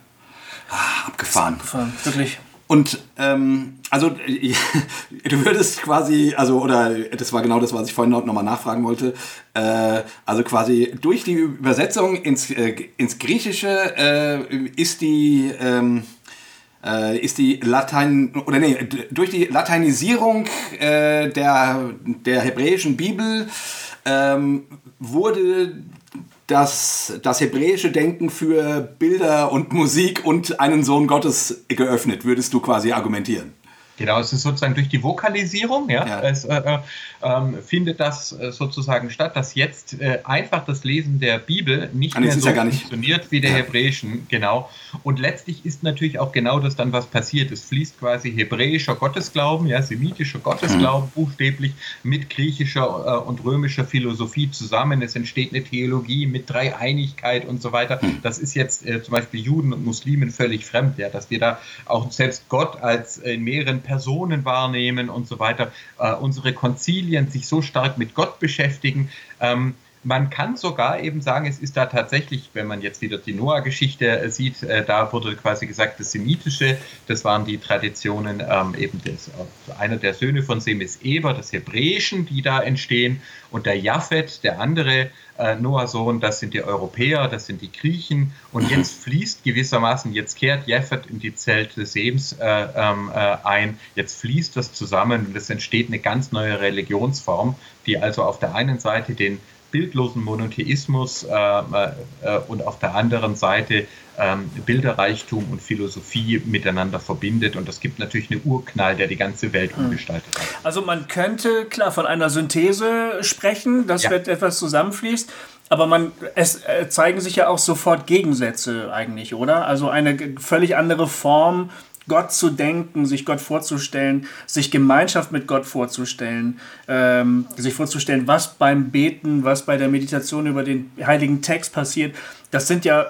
Speaker 2: Ah, abgefahren.
Speaker 3: abgefahren. Wirklich.
Speaker 2: Und ähm, also du würdest quasi, also oder das war genau das, was ich vorhin noch mal nachfragen wollte. Äh, also quasi durch die Übersetzung ins, äh, ins Griechische äh, ist die ähm, äh, ist die Latein oder nee, durch die Lateinisierung äh, der, der hebräischen Bibel ähm, wurde das, das hebräische Denken für Bilder und Musik und einen Sohn Gottes geöffnet, würdest du quasi argumentieren?
Speaker 4: Genau, es ist sozusagen durch die Vokalisierung, ja, ja. Es, äh, äh ähm, findet das äh, sozusagen statt, dass jetzt äh, einfach das Lesen der Bibel nicht mehr so ja nicht. funktioniert wie der ja. hebräischen, genau. Und letztlich ist natürlich auch genau das dann, was passiert. Es fließt quasi hebräischer Gottesglauben, ja, semitischer Gottesglauben mhm. buchstäblich mit griechischer äh, und römischer Philosophie zusammen. Es entsteht eine Theologie mit Dreieinigkeit und so weiter. Mhm. Das ist jetzt äh, zum Beispiel Juden und Muslimen völlig fremd, ja, dass wir da auch selbst Gott als in mehreren Personen wahrnehmen und so weiter. Äh, unsere Konzilien sich so stark mit Gott beschäftigen. Ähm, man kann sogar eben sagen, es ist da tatsächlich, wenn man jetzt wieder die Noah-Geschichte äh, sieht, äh, da wurde quasi gesagt, das Semitische, das waren die Traditionen ähm, eben des, äh, einer der Söhne von Sem ist Eber, des Hebräischen, die da entstehen, und der Japhet, der andere äh, Noah-Sohn, das sind die Europäer, das sind die Griechen, und jetzt fließt gewissermaßen, jetzt kehrt Japhet in die Zelte Sems äh, ähm, äh, ein, jetzt fließt das zusammen und es entsteht eine ganz neue Religionsform, die also auf der einen Seite den bildlosen Monotheismus äh, äh, und auf der anderen Seite ähm, Bilderreichtum und Philosophie miteinander verbindet. Und das gibt natürlich einen Urknall, der die ganze Welt hm. umgestaltet hat.
Speaker 3: Also man könnte klar von einer Synthese sprechen, dass ja. etwas zusammenfließt. Aber man, es äh, zeigen sich ja auch sofort Gegensätze eigentlich, oder? Also eine völlig andere Form Gott zu denken, sich Gott vorzustellen, sich Gemeinschaft mit Gott vorzustellen, ähm, sich vorzustellen, was beim Beten, was bei der Meditation über den heiligen Text passiert, das sind ja,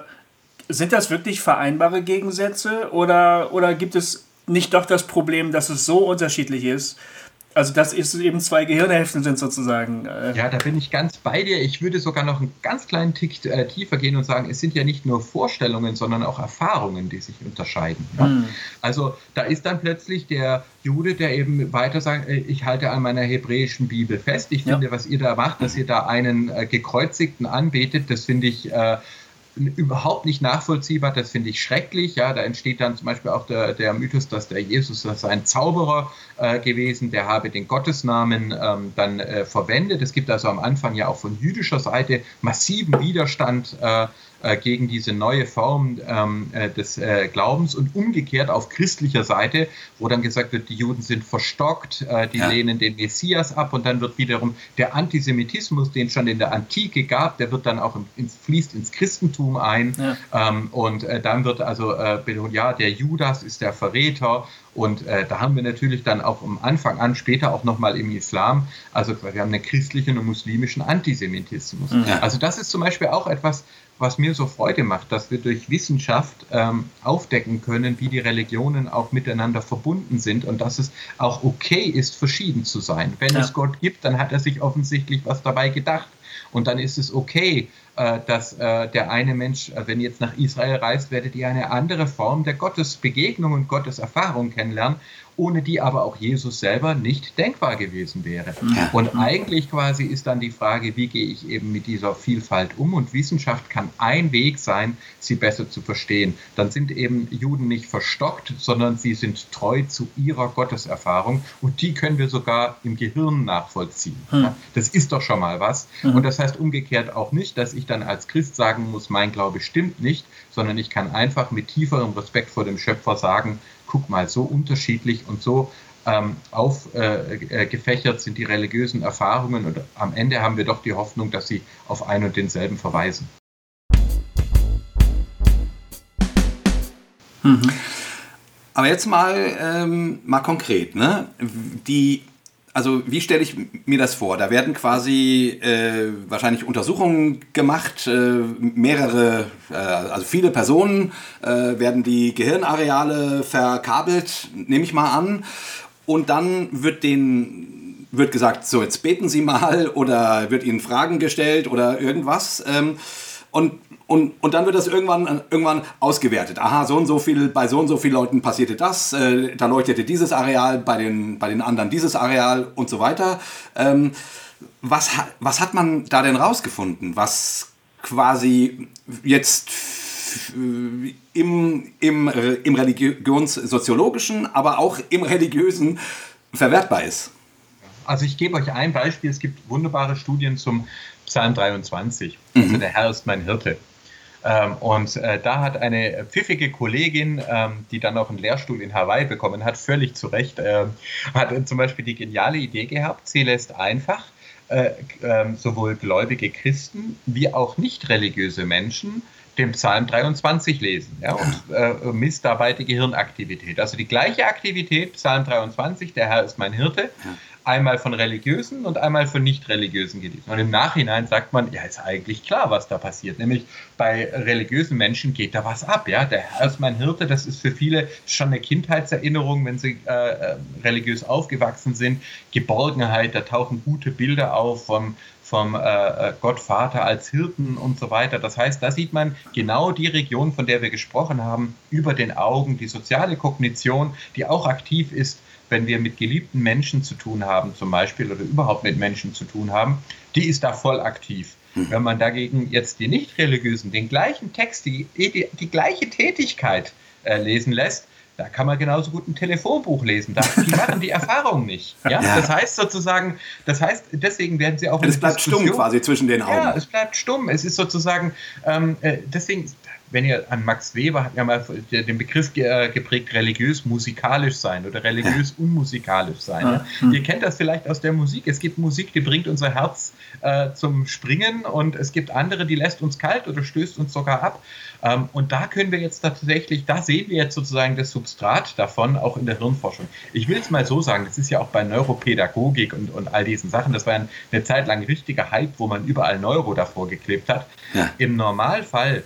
Speaker 3: sind das wirklich vereinbare Gegensätze oder, oder gibt es nicht doch das Problem, dass es so unterschiedlich ist, also, dass es eben zwei Gehirnhälften sind sozusagen.
Speaker 4: Äh. Ja, da bin ich ganz bei dir. Ich würde sogar noch einen ganz kleinen Tick äh, tiefer gehen und sagen, es sind ja nicht nur Vorstellungen, sondern auch Erfahrungen, die sich unterscheiden. Ja? Mhm. Also, da ist dann plötzlich der Jude, der eben weiter sagt, äh, ich halte an meiner hebräischen Bibel fest. Ich finde, ja. was ihr da macht, dass ihr da einen äh, gekreuzigten anbetet, das finde ich äh, überhaupt nicht nachvollziehbar. Das finde ich schrecklich. Ja, da entsteht dann zum Beispiel auch der, der Mythos, dass der Jesus das sei ein Zauberer äh, gewesen, der habe den Gottesnamen ähm, dann äh, verwendet. Es gibt also am Anfang ja auch von jüdischer Seite massiven Widerstand äh, äh, gegen diese neue Form ähm, äh, des äh, Glaubens und umgekehrt auf christlicher Seite, wo dann gesagt wird, die Juden sind verstockt, äh, die ja. lehnen den Messias ab und dann wird wiederum der Antisemitismus, den es schon in der Antike gab, der wird dann auch ins, fließt ins Christentum ein ja. ähm, und äh, dann wird also betont, ja, der Judas ist der Verräter und äh, da haben wir natürlich dann auch am Anfang an, später auch nochmal im Islam, also wir haben einen christlichen und muslimischen Antisemitismus. Ja. Also das ist zum Beispiel auch etwas, was mir so Freude macht, dass wir durch Wissenschaft ähm, aufdecken können, wie die Religionen auch miteinander verbunden sind und dass es auch okay ist, verschieden zu sein. Wenn ja. es Gott gibt, dann hat er sich offensichtlich was dabei gedacht. Und dann ist es okay, äh, dass äh, der eine Mensch, äh, wenn ihr jetzt nach Israel reist, werdet ihr eine andere Form der Gottesbegegnung und Gotteserfahrung kennenlernen ohne die aber auch Jesus selber nicht denkbar gewesen wäre. Ja. Und eigentlich quasi ist dann die Frage, wie gehe ich eben mit dieser Vielfalt um? Und Wissenschaft kann ein Weg sein, sie besser zu verstehen. Dann sind eben Juden nicht verstockt, sondern sie sind treu zu ihrer Gotteserfahrung und die können wir sogar im Gehirn nachvollziehen. Hm. Das ist doch schon mal was. Hm. Und das heißt umgekehrt auch nicht, dass ich dann als Christ sagen muss, mein Glaube stimmt nicht, sondern ich kann einfach mit tieferem Respekt vor dem Schöpfer sagen, guck mal, so unterschiedlich und so ähm, aufgefächert äh, sind die religiösen Erfahrungen und am Ende haben wir doch die Hoffnung, dass sie auf ein und denselben verweisen.
Speaker 2: Mhm. Aber jetzt mal, ähm, mal konkret, ne? Die also wie stelle ich mir das vor? Da werden quasi äh, wahrscheinlich Untersuchungen gemacht, äh, mehrere, äh, also viele Personen äh, werden die Gehirnareale verkabelt, nehme ich mal an, und dann wird den wird gesagt, so jetzt beten Sie mal oder wird Ihnen Fragen gestellt oder irgendwas. Ähm, und und, und dann wird das irgendwann, irgendwann ausgewertet. Aha, so und so viel, bei so und so vielen Leuten passierte das, äh, da leuchtete dieses Areal, bei den, bei den anderen dieses Areal und so weiter. Ähm, was, was hat man da denn rausgefunden, was quasi jetzt im, im, im religionssoziologischen, aber auch im religiösen verwertbar ist?
Speaker 4: Also ich gebe euch ein Beispiel. Es gibt wunderbare Studien zum Psalm 23. Also mhm. der Herr ist mein Hirte. Ähm, und äh, da hat eine pfiffige Kollegin, ähm, die dann auch einen Lehrstuhl in Hawaii bekommen hat, völlig zu Recht, äh, hat zum Beispiel die geniale Idee gehabt, sie lässt einfach äh, ähm, sowohl gläubige Christen wie auch nicht religiöse Menschen den Psalm 23 lesen ja, und äh, misst dabei die Gehirnaktivität. Also die gleiche Aktivität, Psalm 23, der Herr ist mein Hirte, einmal von religiösen und einmal von nicht religiösen gelesen. Und im Nachhinein sagt man, ja, ist eigentlich klar, was da passiert. Nämlich bei religiösen Menschen geht da was ab. Ja, der Herr ist mein Hirte, das ist für viele schon eine Kindheitserinnerung, wenn sie äh, äh religiös aufgewachsen sind. Geborgenheit, da tauchen gute Bilder auf vom, vom äh, äh, Gottvater als Hirten und so weiter. Das heißt, da sieht man genau die Region, von der wir gesprochen haben, über den Augen, die soziale Kognition, die auch aktiv ist wenn wir mit geliebten Menschen zu tun haben, zum Beispiel, oder überhaupt mit Menschen zu tun haben, die ist da voll aktiv. Mhm. Wenn man dagegen jetzt die Nicht-Religiösen den gleichen Text, die, die, die gleiche Tätigkeit äh, lesen lässt, da kann man genauso gut ein Telefonbuch lesen. die machen die Erfahrung nicht. Ja? ja? Das heißt sozusagen, das heißt, desegen werden sie auch.
Speaker 2: Es bleibt stumm quasi zwischen den Augen. Ja,
Speaker 4: es bleibt stumm. Es ist sozusagen, ähm, äh, deswegen, wenn ihr an Max Weber hat ja mal den Begriff äh, geprägt, religiös musikalisch sein oder religiös unmusikalisch sein. Ja. Hm. Ihr kennt das vielleicht aus der Musik. Es gibt Musik, die bringt unser Herz äh, zum Springen und es gibt andere, die lässt uns kalt oder stößt uns sogar ab. Ähm, und da können wir jetzt tatsächlich, da sehen wir jetzt sozusagen das Substrat davon, auch in der Hirnforschung. Ich will es mal so sagen, das ist ja auch bei Neuropädagogik und, und all diesen Sachen, das war eine Zeit lang richtiger Hype, wo man überall Neuro davor geklebt hat. Ja. Im Normalfall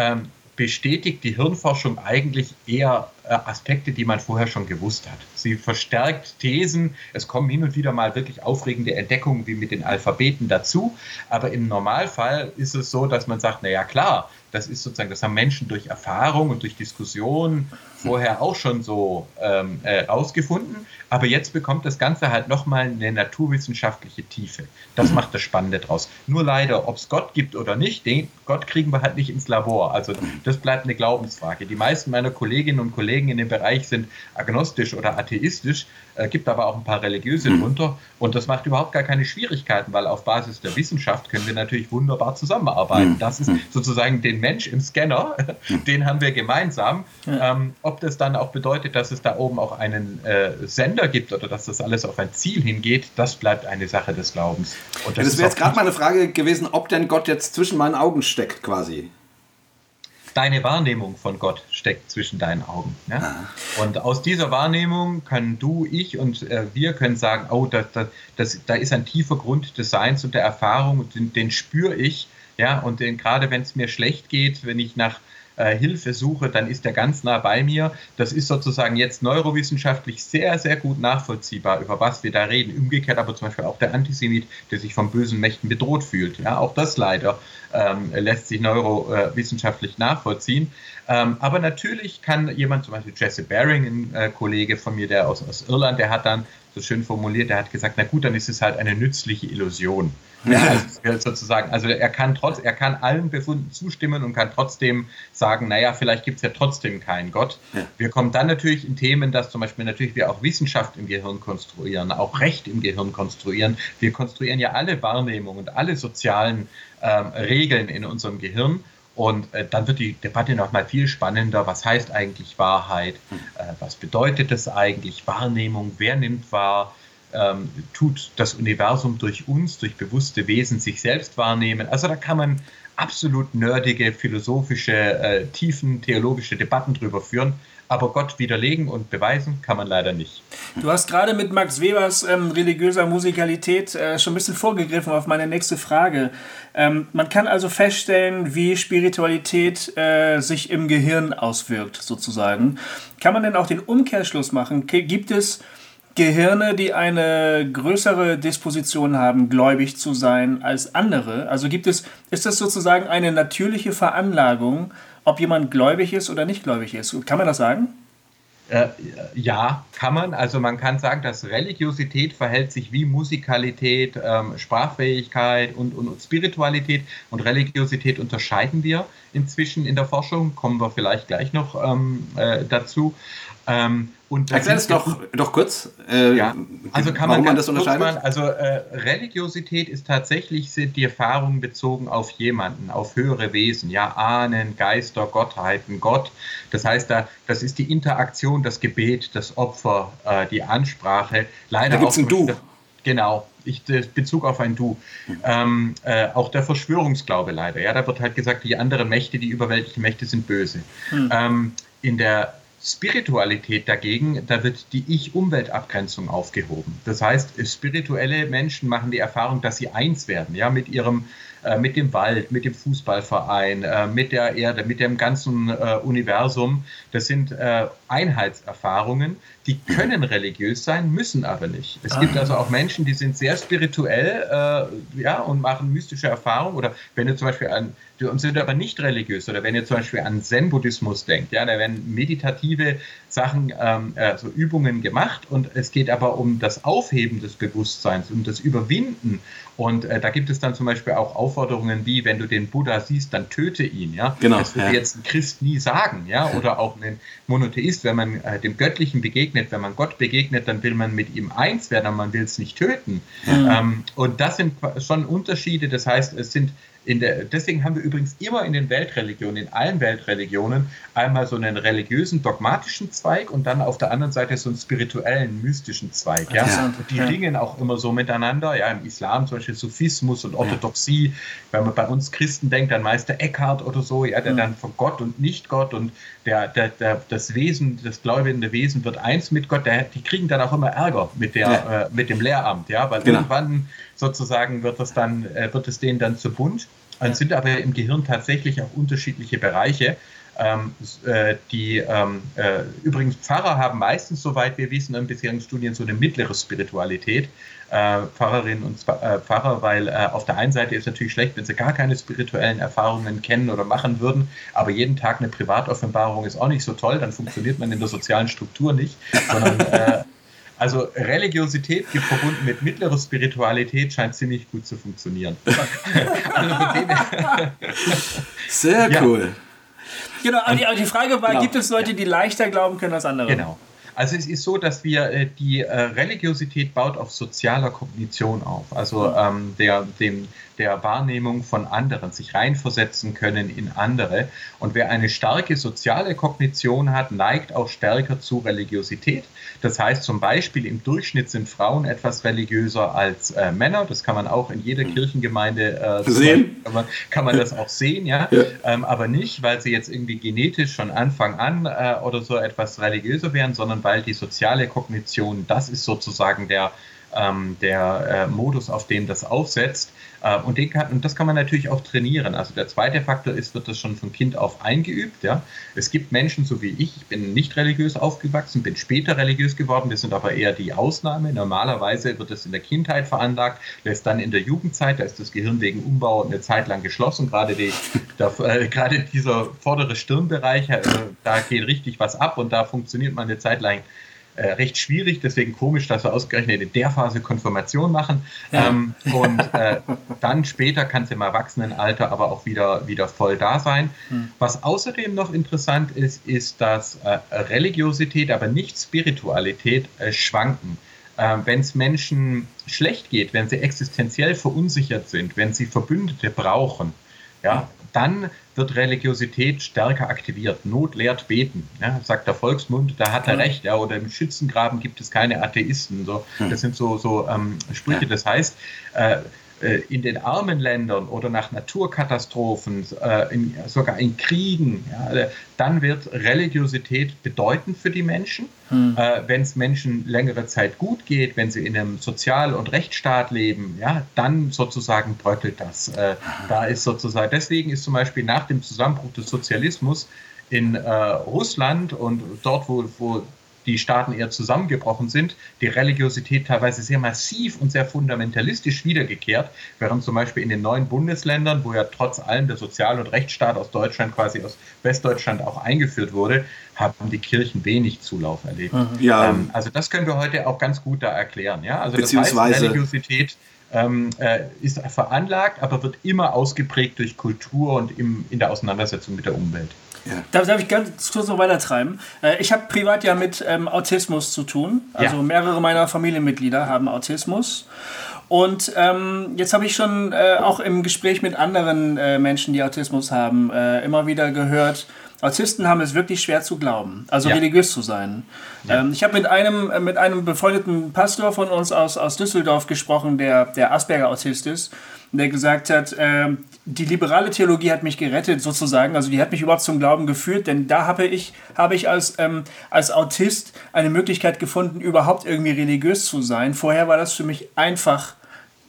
Speaker 4: ähm, bestätigt die Hirnforschung eigentlich eher äh, Aspekte, die man vorher schon gewusst hat. Sie verstärkt Thesen, es kommen hin und wieder mal wirklich aufregende Entdeckungen wie mit den Alphabeten dazu, aber im Normalfall ist es so, dass man sagt, naja klar, das ist sozusagen, das haben Menschen durch Erfahrung und durch Diskussion vorher auch schon so ähm, äh, rausgefunden. Aber jetzt bekommt das Ganze halt nochmal eine naturwissenschaftliche Tiefe. Das macht das Spannende draus. Nur leider, ob es Gott gibt oder nicht, den Gott kriegen wir halt nicht ins Labor. Also das bleibt eine Glaubensfrage. Die meisten meiner Kolleginnen und Kollegen in dem Bereich sind agnostisch oder atheistisch, äh, gibt aber auch ein paar religiöse mhm. drunter. Und das macht überhaupt gar keine Schwierigkeiten, weil auf Basis der Wissenschaft können wir natürlich wunderbar zusammenarbeiten. Mhm. Das ist mhm. sozusagen den Mensch im Scanner, den haben wir gemeinsam. Ähm, ob das dann auch bedeutet, dass es da oben auch einen äh, Sender gibt oder dass das alles auf ein Ziel hingeht, das bleibt eine Sache des Glaubens.
Speaker 2: Und das, das wäre jetzt gerade meine Frage gewesen, ob denn Gott jetzt zwischen meinen Augen steckt quasi
Speaker 4: deine Wahrnehmung von Gott steckt zwischen deinen Augen. Ja? Ah. Und aus dieser Wahrnehmung können du, ich und äh, wir können sagen, oh, da, da, das, da ist ein tiefer Grund des Seins und der Erfahrung, den, den spüre ich. Ja, und gerade wenn es mir schlecht geht, wenn ich nach äh, Hilfe suche, dann ist er ganz nah bei mir. Das ist sozusagen jetzt neurowissenschaftlich sehr, sehr gut nachvollziehbar, über was wir da reden. Umgekehrt aber zum Beispiel auch der Antisemit, der sich von bösen Mächten bedroht fühlt. Ja, auch das leider ähm, lässt sich neurowissenschaftlich nachvollziehen. Ähm, aber natürlich kann jemand, zum Beispiel Jesse Baring, ein äh, Kollege von mir, der aus, aus Irland, der hat dann so schön formuliert, der hat gesagt, na gut, dann ist es halt eine nützliche Illusion. Ja. Sozusagen, also er kann trotz, er kann allen Befunden zustimmen und kann trotzdem sagen, naja, vielleicht gibt es ja trotzdem keinen Gott. Ja. Wir kommen dann natürlich in Themen, dass zum Beispiel natürlich wir auch Wissenschaft im Gehirn konstruieren, auch Recht im Gehirn konstruieren. Wir konstruieren ja alle Wahrnehmungen und alle sozialen ähm, Regeln in unserem Gehirn. Und äh, dann wird die Debatte nochmal viel spannender. Was heißt eigentlich Wahrheit? Hm. Äh, was bedeutet das eigentlich? Wahrnehmung, wer nimmt wahr? Ähm, tut das Universum durch uns, durch bewusste Wesen sich selbst wahrnehmen. Also da kann man absolut nerdige, philosophische, äh, tiefen, theologische Debatten drüber führen. Aber Gott widerlegen und beweisen kann man leider nicht.
Speaker 3: Du hast gerade mit Max Webers ähm, religiöser Musikalität äh, schon ein bisschen vorgegriffen auf meine nächste Frage. Ähm, man kann also feststellen, wie Spiritualität äh, sich im Gehirn auswirkt, sozusagen. Kann man denn auch den Umkehrschluss machen? Gibt es Gehirne, die eine größere Disposition haben, gläubig zu sein als andere? Also gibt es, ist das sozusagen eine natürliche Veranlagung, ob jemand gläubig ist oder nicht gläubig ist? Kann man das sagen?
Speaker 4: Äh, ja, kann man. Also man kann sagen, dass Religiosität verhält sich wie Musikalität, ähm, Sprachfähigkeit und, und, Spiritualität. Und Religiosität unterscheiden wir inzwischen in der Forschung, kommen wir vielleicht gleich noch ähm, äh, dazu.
Speaker 2: Ähm, und Erklär es doch, doch kurz,
Speaker 4: äh, ja. also kann man, man das unterscheiden? Mal, also äh, Religiosität ist tatsächlich sind die Erfahrungen bezogen auf jemanden, auf höhere Wesen, ja, Ahnen, Geister, Gottheiten, Gott. Das heißt, da, das ist die Interaktion, das Gebet, das Opfer, äh, die Ansprache.
Speaker 2: Leider da gibt es ein Du.
Speaker 4: Genau, ich Bezug auf ein Du. Ähm, äh, auch der Verschwörungsglaube leider. Ja, da wird halt gesagt, die anderen Mächte, die überweltlichen Mächte sind böse. Hm. Ähm, in der Spiritualität dagegen, da wird die Ich-Umwelt-Abgrenzung aufgehoben. Das heißt, spirituelle Menschen machen die Erfahrung, dass sie eins werden, ja, mit ihrem äh, mit dem Wald, mit dem Fußballverein, äh, mit der Erde, mit dem ganzen äh, Universum. Das sind Einheitserfahrungen, die können religiös sein, müssen aber nicht. Es gibt ah. also auch Menschen, die sind sehr spirituell ja, und machen mystische Erfahrungen. Oder wenn du zum Beispiel an sind aber nicht religiös. Oder wenn ihr zum Beispiel an Zen-Buddhismus denkt, ja, da werden meditative Sachen, ähm, also Übungen gemacht und es geht aber um das Aufheben des Bewusstseins, um das Überwinden. Und äh, da gibt es dann zum Beispiel auch Aufforderungen wie, wenn du den Buddha siehst, dann töte ihn. Ja?
Speaker 2: Genau,
Speaker 4: das würde ja. jetzt ein Christ nie sagen. Ja? Oder auch ein Monotheist, wenn man äh, dem Göttlichen begegnet, wenn man Gott begegnet, dann will man mit ihm eins werden, aber man will es nicht töten. Ja. Ähm, und das sind schon Unterschiede. Das heißt, es sind der, deswegen haben wir übrigens immer in den Weltreligionen, in allen Weltreligionen, einmal so einen religiösen, dogmatischen Zweig und dann auf der anderen Seite so einen spirituellen, mystischen Zweig. Ja? ja. die ja. ringen auch immer so miteinander. Ja, im Islam zum Beispiel Sufismus und Orthodoxie. Ja. Wenn man bei uns Christen denkt, dann Meister Eckhart oder so, ja, der dann von Gott und nicht Gott und der, der, der, das Wesen, das gläubende Wesen wird eins mit Gott. Der, die kriegen dann auch immer Ärger mit, der, äh, mit dem Lehramt, ja, weil genau. irgendwann sozusagen wird es dann, äh, wird es denen dann zu bunt. Dann sind aber im Gehirn tatsächlich auch unterschiedliche Bereiche. Ähm, äh, die ähm, äh, übrigens Pfarrer haben meistens, soweit wir wissen, in bisherigen Studien so eine mittlere Spiritualität. Äh, Pfarrerinnen und äh, Pfarrer, weil äh, auf der einen Seite ist es natürlich schlecht, wenn sie gar keine spirituellen Erfahrungen kennen oder machen würden, aber jeden Tag eine Privatoffenbarung ist auch nicht so toll, dann funktioniert man in der sozialen Struktur nicht, sondern äh, also Religiosität verbunden mit mittlerer Spiritualität scheint ziemlich gut zu funktionieren. also
Speaker 2: Sehr cool.
Speaker 3: Genau, aber die, aber die Frage war, genau. gibt es Leute, die leichter glauben können als andere?
Speaker 4: Genau. Also es ist so, dass wir äh, die äh, Religiosität baut auf sozialer Kognition auf, also ähm, der, dem, der Wahrnehmung von anderen, sich reinversetzen können in andere. Und wer eine starke soziale Kognition hat, neigt auch stärker zu Religiosität. Das heißt zum Beispiel im Durchschnitt sind Frauen etwas religiöser als äh, Männer. Das kann man auch in jeder Kirchengemeinde
Speaker 2: äh, sehen.
Speaker 4: Kann man, kann man, das auch sehen, ja. ja. Ähm, aber nicht, weil sie jetzt irgendwie genetisch schon Anfang an äh, oder so etwas religiöser wären, sondern weil die soziale Kognition, das ist sozusagen der ähm, der äh, Modus, auf dem das aufsetzt. Äh, und, den kann, und das kann man natürlich auch trainieren. Also der zweite Faktor ist, wird das schon von Kind auf eingeübt. Ja? Es gibt Menschen, so wie ich, ich bin nicht religiös aufgewachsen, bin später religiös geworden, wir sind aber eher die Ausnahme. Normalerweise wird es in der Kindheit veranlagt, lässt dann in der Jugendzeit, da ist das Gehirn wegen Umbau eine Zeit lang geschlossen, gerade, die, der, äh, gerade dieser vordere Stirnbereich, äh, da geht richtig was ab und da funktioniert man eine Zeit lang äh, recht schwierig, deswegen komisch, dass wir ausgerechnet in der Phase Konfirmation machen. Ja. Ähm, und äh, dann später kann es im Erwachsenenalter aber auch wieder, wieder voll da sein. Hm. Was außerdem noch interessant ist, ist, dass äh, Religiosität, aber nicht Spiritualität äh, schwanken. Äh, wenn es Menschen schlecht geht, wenn sie existenziell verunsichert sind, wenn sie Verbündete brauchen, ja, dann wird Religiosität stärker aktiviert. Not lehrt beten, ja, sagt der Volksmund, da hat er recht. Ja, oder im Schützengraben gibt es keine Atheisten. So. Hm. Das sind so, so ähm, Sprüche. Das heißt, äh, in den armen Ländern oder nach Naturkatastrophen, äh, in, sogar in Kriegen, ja, äh, dann wird Religiosität bedeutend für die Menschen. Hm. Äh, wenn es Menschen längere Zeit gut geht, wenn sie in einem Sozial- und Rechtsstaat leben, ja, dann sozusagen bröckelt das. Äh, da ist sozusagen, deswegen ist zum Beispiel nach dem Zusammenbruch des Sozialismus in äh, Russland und dort, wo, wo die Staaten eher zusammengebrochen sind, die Religiosität teilweise sehr massiv und sehr fundamentalistisch wiedergekehrt, während zum Beispiel in den neuen Bundesländern, wo ja trotz allem der Sozial- und Rechtsstaat aus Deutschland quasi aus Westdeutschland auch eingeführt wurde, haben die Kirchen wenig Zulauf erlebt. Mhm. Ja. Ähm, also das können wir heute auch ganz gut da erklären. Ja? Also das heißt, Religiosität ähm, äh, ist veranlagt, aber wird immer ausgeprägt durch Kultur und im, in der Auseinandersetzung mit der Umwelt.
Speaker 3: Ja. Darf, darf, ich ganz kurz noch weiter treiben? Äh, ich habe privat ja mit ähm, Autismus zu tun. Also ja. mehrere meiner Familienmitglieder haben Autismus. Und ähm, jetzt habe ich schon äh, auch im Gespräch mit anderen äh, Menschen, die Autismus haben, äh, immer wieder gehört, Autisten haben es wirklich schwer zu glauben, also ja. religiös zu sein. Ja. Ähm, ich habe mit einem, äh, mit einem befreundeten Pastor von uns aus, aus Düsseldorf gesprochen, der, der Asperger-Autist ist, der gesagt hat, äh, die liberale Theologie hat mich gerettet sozusagen, also die hat mich überhaupt zum Glauben geführt, denn da habe ich, habe ich als, ähm, als Autist eine Möglichkeit gefunden, überhaupt irgendwie religiös zu sein. Vorher war das für mich einfach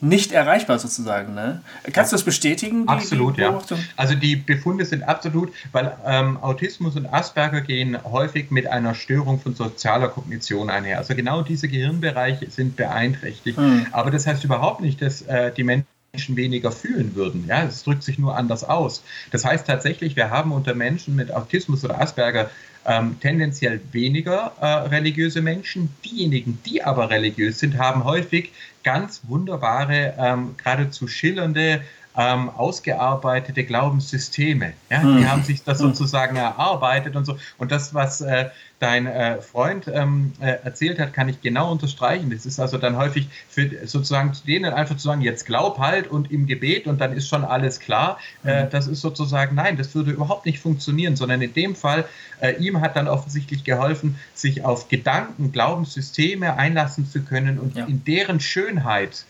Speaker 3: nicht erreichbar sozusagen. Ne? Kannst du das bestätigen?
Speaker 4: Die, absolut, die ja. Also die Befunde sind absolut, weil ähm, Autismus und Asperger gehen häufig mit einer Störung von sozialer Kognition einher. Also genau diese Gehirnbereiche sind beeinträchtigt. Hm. Aber das heißt überhaupt nicht, dass äh, die Menschen Menschen weniger fühlen würden. Ja, es drückt sich nur anders aus. Das heißt tatsächlich, wir haben unter Menschen mit Autismus oder Asperger ähm, tendenziell weniger äh, religiöse Menschen. Diejenigen, die aber religiös sind, haben häufig ganz wunderbare, ähm, geradezu schillernde, ähm, ausgearbeitete Glaubenssysteme. Ja? Die hm. haben sich das sozusagen erarbeitet und so. Und das, was äh, dein äh, Freund ähm, äh, erzählt hat, kann ich genau unterstreichen. Das ist also dann häufig für sozusagen zu denen einfach zu sagen, jetzt glaub halt und im Gebet und dann ist schon alles klar. Mhm. das ist sozusagen, nein, das würde überhaupt nicht funktionieren, sondern in dem Fall, äh, ihm hat dann offensichtlich geholfen, sich auf Gedanken, Glaubenssysteme einlassen zu können und ja. in deren Schönheit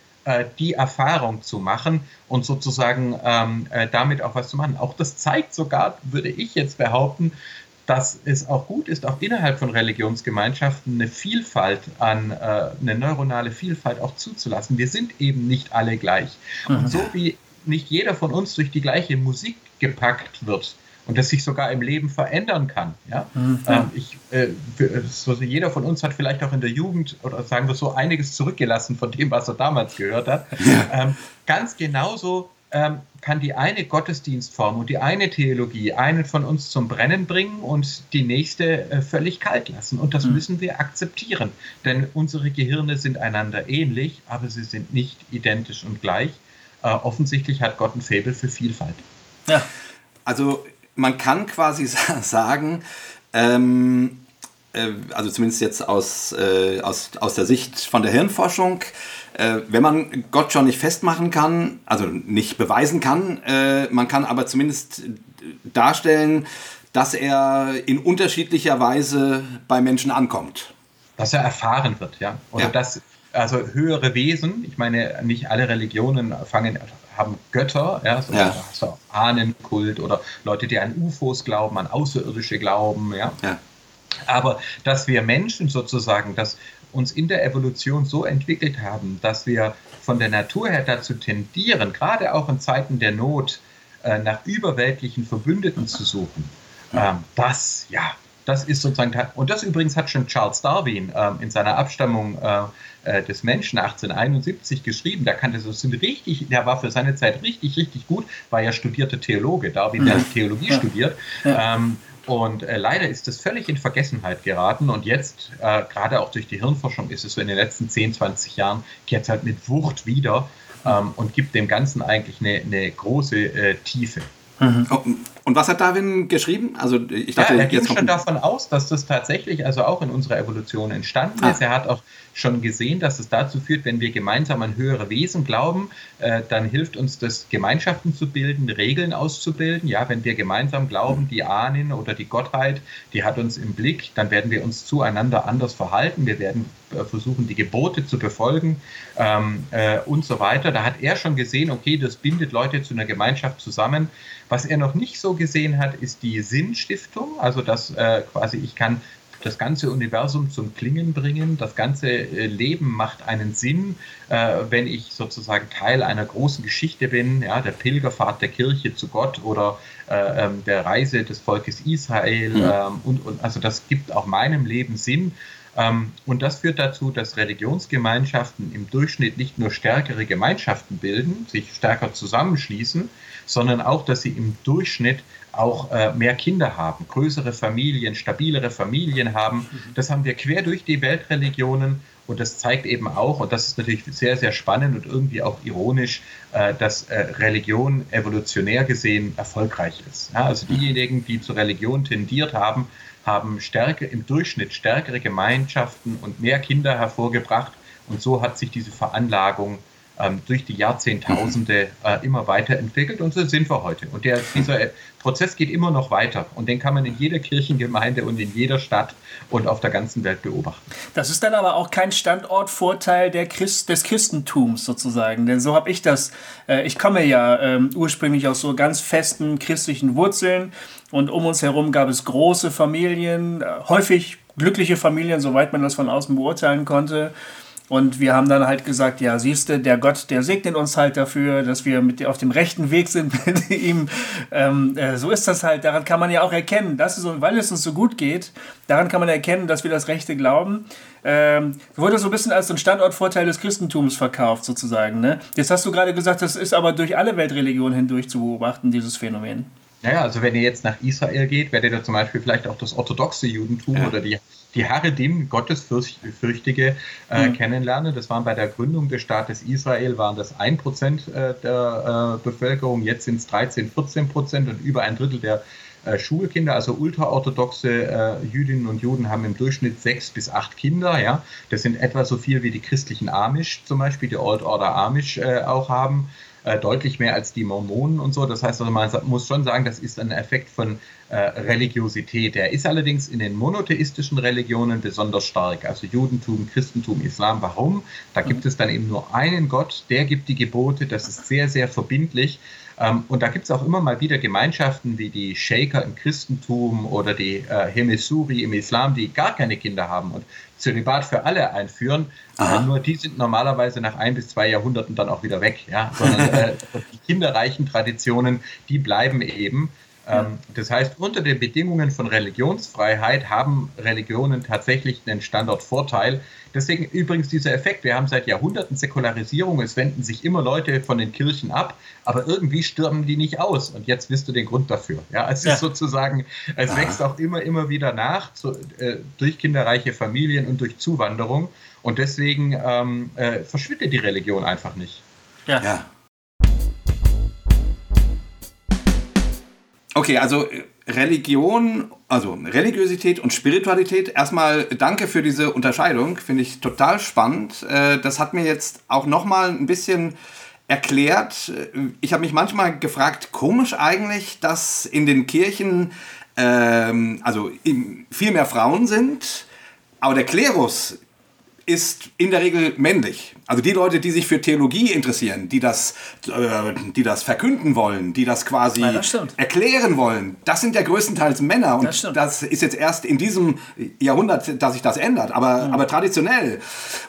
Speaker 4: die Erfahrung zu machen und sozusagen ähm, äh, damit auch was zu machen. Auch das zeigt sogar, würde ich jetzt behaupten, dass es auch gut ist, auch innerhalb von Religionsgemeinschaften eine Vielfalt an, äh, eine neuronale Vielfalt auch zuzulassen. Wir sind eben nicht alle gleich. Mhm. Und so wie nicht jeder von uns durch die gleiche Musik gepackt wird, und das sich sogar im Leben verändern kann. Ja? Mhm. Ähm, ich, äh, so, jeder von uns hat vielleicht auch in der Jugend oder sagen wir so einiges zurückgelassen von dem, was er damals gehört hat. Ja. Ähm, ganz genauso ähm, kann die eine Gottesdienstform und die eine Theologie einen von uns zum Brennen bringen und die nächste äh, völlig kalt lassen. Und das mhm. müssen wir akzeptieren, denn unsere Gehirne sind einander ähnlich, aber sie sind nicht identisch und gleich. Äh, offensichtlich hat Gott ein Faible für Vielfalt.
Speaker 2: Ja. Also man kann quasi sagen, ähm, äh, also zumindest jetzt aus, äh, aus, aus der Sicht von der Hirnforschung, äh, wenn man Gott schon nicht festmachen kann, also nicht beweisen kann, äh, man kann aber zumindest darstellen, dass er in unterschiedlicher Weise bei Menschen ankommt.
Speaker 4: Dass er erfahren wird, ja. Oder ja. dass also höhere Wesen, ich meine, nicht alle Religionen fangen, haben Götter, ja, so ja. hast du Ahnenkult oder Leute, die an UFOs glauben, an Außerirdische glauben, ja. ja. Aber dass wir Menschen sozusagen, dass uns in der Evolution so entwickelt haben, dass wir von der Natur her dazu tendieren, gerade auch in Zeiten der Not, äh, nach überweltlichen Verbündeten zu suchen, ähm, das, ja, das ist sozusagen, und das übrigens hat schon Charles Darwin ähm, in seiner Abstammung äh, äh des Menschen 1871 geschrieben. Da kannte so sind richtig, der war für seine Zeit richtig, richtig gut, war ja studierter Theologe. Darwin ja. hat Theologie ja. studiert. Ja. Ähm, und äh, leider ist das völlig in Vergessenheit geraten. Und jetzt, äh, gerade auch durch die Hirnforschung, ist es so in den letzten 10, 20 Jahren, kehrt es halt mit Wucht wieder ähm, und gibt dem Ganzen eigentlich eine, eine große äh, Tiefe.
Speaker 2: Mhm. Und was hat Darwin geschrieben? Also ich dachte,
Speaker 4: ja, er ging schon davon aus, dass das tatsächlich also auch in unserer Evolution entstanden ah. ist. Er hat auch schon gesehen, dass es dazu führt, wenn wir gemeinsam an höhere Wesen glauben, äh, dann hilft uns das, Gemeinschaften zu bilden, Regeln auszubilden. Ja, wenn wir gemeinsam glauben, die Ahnen oder die Gottheit, die hat uns im Blick, dann werden wir uns zueinander anders verhalten. Wir werden äh, versuchen, die Gebote zu befolgen ähm, äh, und so weiter. Da hat er schon gesehen, okay, das bindet Leute zu einer Gemeinschaft zusammen. Was er noch nicht so gesehen hat, ist die Sinnstiftung, also dass äh, quasi ich kann das ganze Universum zum Klingen bringen. Das ganze äh, Leben macht einen Sinn, äh, wenn ich sozusagen Teil einer großen Geschichte bin, ja, der Pilgerfahrt der Kirche zu Gott oder äh, ähm, der Reise des Volkes Israel. Mhm. Ähm, und, und also das gibt auch meinem Leben Sinn. Ähm, und das führt dazu, dass Religionsgemeinschaften im Durchschnitt nicht nur stärkere Gemeinschaften bilden, sich stärker zusammenschließen, sondern auch, dass sie im Durchschnitt auch äh, mehr Kinder haben, größere Familien, stabilere Familien haben. Mhm. Das haben wir quer durch die Weltreligionen und das zeigt eben auch, und das ist natürlich sehr, sehr spannend und irgendwie auch ironisch, äh, dass äh, Religion evolutionär gesehen erfolgreich ist. Ja, also mhm. diejenigen, die zur Religion tendiert haben, haben stärker im Durchschnitt stärkere Gemeinschaften und mehr Kinder hervorgebracht. Und so hat sich diese Veranlagung ähm, durch die Jahrzehntausende äh, immer weiterentwickelt und so sind wir heute. Und der, dieser Prozess geht immer noch weiter und den kann man in jeder Kirchengemeinde und in jeder Stadt und auf der ganzen Welt beobachten.
Speaker 3: Das ist dann aber auch kein Standortvorteil der Christ, des Christentums sozusagen, denn so habe ich das. Äh, ich komme ja ähm, ursprünglich aus so ganz festen christlichen Wurzeln und um uns herum gab es große Familien, äh, häufig glückliche Familien, soweit man das von außen beurteilen konnte. Und wir haben dann halt gesagt, ja, siehst du, der Gott, der segnet uns halt dafür, dass wir mit auf dem rechten Weg sind mit ihm. Ähm, äh, so ist das halt. Daran kann man ja auch erkennen, dass es, weil es uns so gut geht, daran kann man erkennen, dass wir das Rechte glauben. Ähm, wurde so ein bisschen als so ein Standortvorteil des Christentums verkauft, sozusagen. Ne? Jetzt hast du gerade gesagt, das ist aber durch alle Weltreligionen hindurch zu beobachten, dieses Phänomen.
Speaker 4: Naja, also wenn ihr jetzt nach Israel geht, werdet ihr zum Beispiel vielleicht auch das orthodoxe Judentum ja. oder die die Haredim, Gottesfürchtige, äh, mhm. kennenlernen. Das waren bei der Gründung des Staates Israel, waren das 1% äh, der äh, Bevölkerung, jetzt sind es 13, 14 Prozent und über ein Drittel der äh, Schulkinder, also ultraorthodoxe äh, Jüdinnen und Juden haben im Durchschnitt sechs bis acht Kinder. Ja, das sind etwa so viel wie die christlichen Amish zum Beispiel, die Old Order Amish äh, auch haben. Äh, deutlich mehr als die Mormonen und so. Das heißt also, man muss schon sagen, das ist ein Effekt von äh, Religiosität. Er ist allerdings in den monotheistischen Religionen besonders stark, also Judentum, Christentum, Islam. Warum? Da gibt es dann eben nur einen Gott, der gibt die Gebote, das ist sehr, sehr verbindlich. Ähm, und da gibt es auch immer mal wieder Gemeinschaften wie die Shaker im Christentum oder die äh, Hemesuri im Islam, die gar keine Kinder haben und Zölibat für alle einführen. Äh, nur die sind normalerweise nach ein bis zwei Jahrhunderten dann auch wieder weg. Ja? Sondern äh, die kinderreichen Traditionen, die bleiben eben. Ähm, das heißt, unter den Bedingungen von Religionsfreiheit haben Religionen tatsächlich einen Standortvorteil. Deswegen übrigens dieser Effekt. Wir haben seit Jahrhunderten Säkularisierung. Es wenden sich immer Leute von den Kirchen ab, aber irgendwie stürmen die nicht aus. Und jetzt wisst du den Grund dafür. Ja, es ja. ist sozusagen, es Aha. wächst auch immer, immer wieder nach zu, äh, durch kinderreiche Familien und durch Zuwanderung. Und deswegen ähm, äh, verschwindet die Religion einfach nicht.
Speaker 2: Ja. ja. Okay, also äh, Religion, also Religiosität und Spiritualität. Erstmal danke für diese Unterscheidung, finde ich total spannend. Äh, das hat mir jetzt auch nochmal ein bisschen erklärt. Ich habe mich manchmal gefragt, komisch eigentlich, dass in den Kirchen ähm, also viel mehr Frauen sind, aber der Klerus ist in der Regel männlich. Also die Leute, die sich für Theologie interessieren, die das, äh, die das verkünden wollen, die das quasi
Speaker 3: Ja, das
Speaker 2: erklären wollen, das sind ja größtenteils Männer. Und
Speaker 3: Das
Speaker 2: das ist jetzt erst in diesem Jahrhundert, dass sich das ändert. Aber, aber traditionell.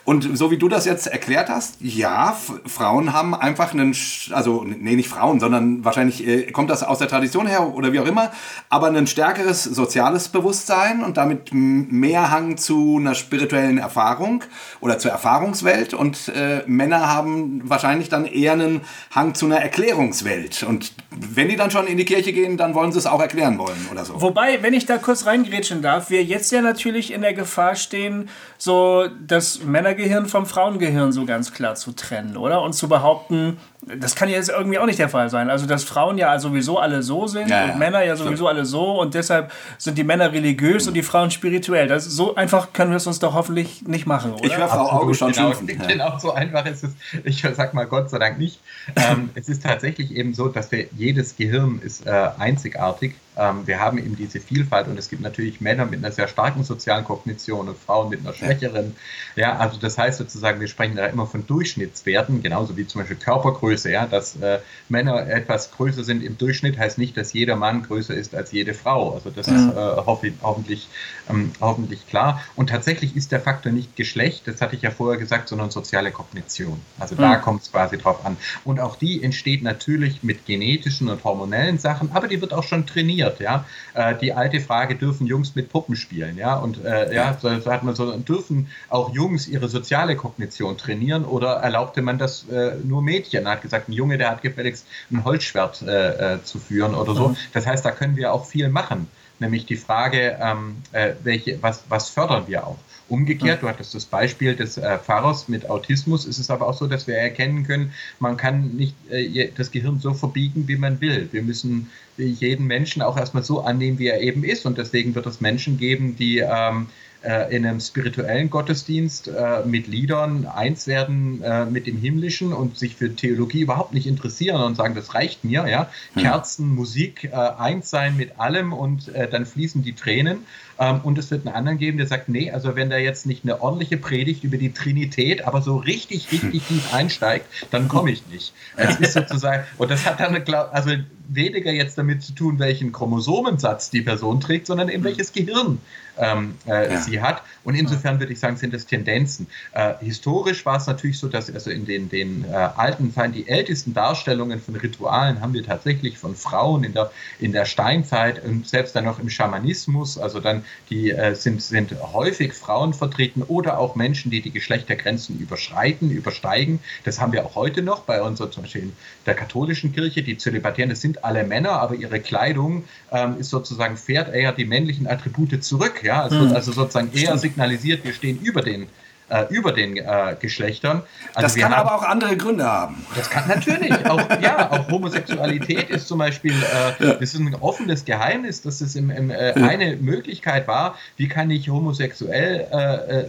Speaker 2: Und so wie du das jetzt erklärt hast, ja, Frauen haben einfach einen, also nee, nicht Frauen, sondern wahrscheinlich äh, kommt das aus der Tradition her oder wie auch immer, aber ein stärkeres soziales Bewusstsein und damit mehr Hang zu einer spirituellen Erfahrung oder zur Erfahrungswelt. Und äh, Männer haben wahrscheinlich dann eher einen Hang zu einer Erklärungswelt. Und wenn die dann schon in die Kirche gehen, dann wollen sie es auch erklären wollen oder so.
Speaker 3: Wobei, wenn ich da kurz reingrätschen darf, wir jetzt ja natürlich in der Gefahr stehen, so das Männergehirn vom Frauengehirn so ganz klar zu trennen, oder? Und zu behaupten, das kann ja jetzt irgendwie auch nicht der Fall sein. Also, dass Frauen ja sowieso alle so sind
Speaker 2: Ja,
Speaker 3: und Männer ja sowieso alle so und deshalb sind die Männer religiös und die Frauen spirituell. Das so einfach können wir es uns doch hoffentlich nicht machen, oder?
Speaker 2: Ich höre Frau Auge schon
Speaker 4: genau,
Speaker 2: schimpfen. Ja.
Speaker 4: genau, so einfach ist es. Ich sag mal Gott sei Dank nicht. ähm, es ist tatsächlich eben so, dass wir jedes Gehirn ist äh, einzigartig. Ähm, wir haben eben diese Vielfalt und es gibt natürlich Männer mit einer sehr starken sozialen Kognition und Frauen mit einer schwächeren. Ja, also das heißt sozusagen, wir sprechen da immer von Durchschnittswerten, genauso wie zum Beispiel Körpergröße. Ja, dass äh, Männer etwas größer sind im Durchschnitt, heißt nicht, dass jeder Mann größer ist als jede Frau. Also das ist äh, hoff hoffentlich, ähm, hoffentlich klar. Und tatsächlich ist der Faktor nicht Geschlecht, das hatte ich ja vorher gesagt, sondern soziale Kognition. Also da kommt es quasi drauf an. Und auch die entsteht natürlich mit genetischen und hormonellen Sachen, aber die wird auch schon trainiert. Ja, äh, die alte Frage: Dürfen Jungs mit Puppen spielen? Ja, und äh, ja, so, so hat man so dürfen auch Jungs ihre soziale Kognition trainieren oder erlaubte man das äh, nur Mädchen? Man hat gesagt, ein Junge, der hat gefälligst ein Holzschwert äh, äh, zu führen oder so. Das heißt, da können wir auch viel machen. Nämlich die Frage, ähm, äh, welche, was, was fördern wir auch? Umgekehrt, du hattest das Beispiel des äh, Pfarrers mit Autismus, ist es aber auch so, dass wir erkennen können, man kann nicht äh, das Gehirn so verbiegen, wie man will. Wir müssen jeden Menschen auch erstmal so annehmen, wie er eben ist. Und deswegen wird es Menschen geben, die ähm, äh, in einem spirituellen Gottesdienst äh, mit Liedern eins werden äh, mit dem Himmlischen und sich für Theologie überhaupt nicht interessieren und sagen, das reicht mir, ja. Kerzen, Musik, äh, eins sein mit allem und äh, dann fließen die Tränen. Ähm, und es wird einen anderen geben, der sagt, nee, also wenn da jetzt nicht eine ordentliche Predigt über die Trinität, aber so richtig, richtig tief einsteigt, dann komme ich nicht. Das ist sozusagen, und das hat dann, also weniger jetzt damit zu tun, welchen Chromosomensatz die Person trägt, sondern in welches Gehirn ähm, äh,
Speaker 2: Ja.
Speaker 4: sie hat. Und insofern würde ich sagen, sind das Tendenzen. Äh, historisch war es natürlich so, dass also in den, den äh, alten Zeiten die ältesten Darstellungen von Ritualen haben wir tatsächlich von Frauen in der, in der Steinzeit und selbst dann noch im Schamanismus. Also dann die äh, sind, sind häufig Frauen vertreten oder auch Menschen, die die Geschlechtergrenzen überschreiten, übersteigen. Das haben wir auch heute noch bei unserer zum Beispiel in der katholischen Kirche. Die Zölibatären, das sind alle Männer, aber ihre Kleidung ähm, ist sozusagen fährt eher die männlichen Attribute zurück. Ja, es wird also sozusagen eher signalisiert, wir stehen über den äh, über den äh, Geschlechtern. Also
Speaker 2: Das kann
Speaker 4: haben-
Speaker 2: aber auch andere Gründe haben.
Speaker 4: das kann natürlich auch, ja, auch Homosexualität ist zum Beispiel, äh, das ist ein offenes Geheimnis, dass es im, im, äh, eine Möglichkeit war, wie kann ich homosexuell äh,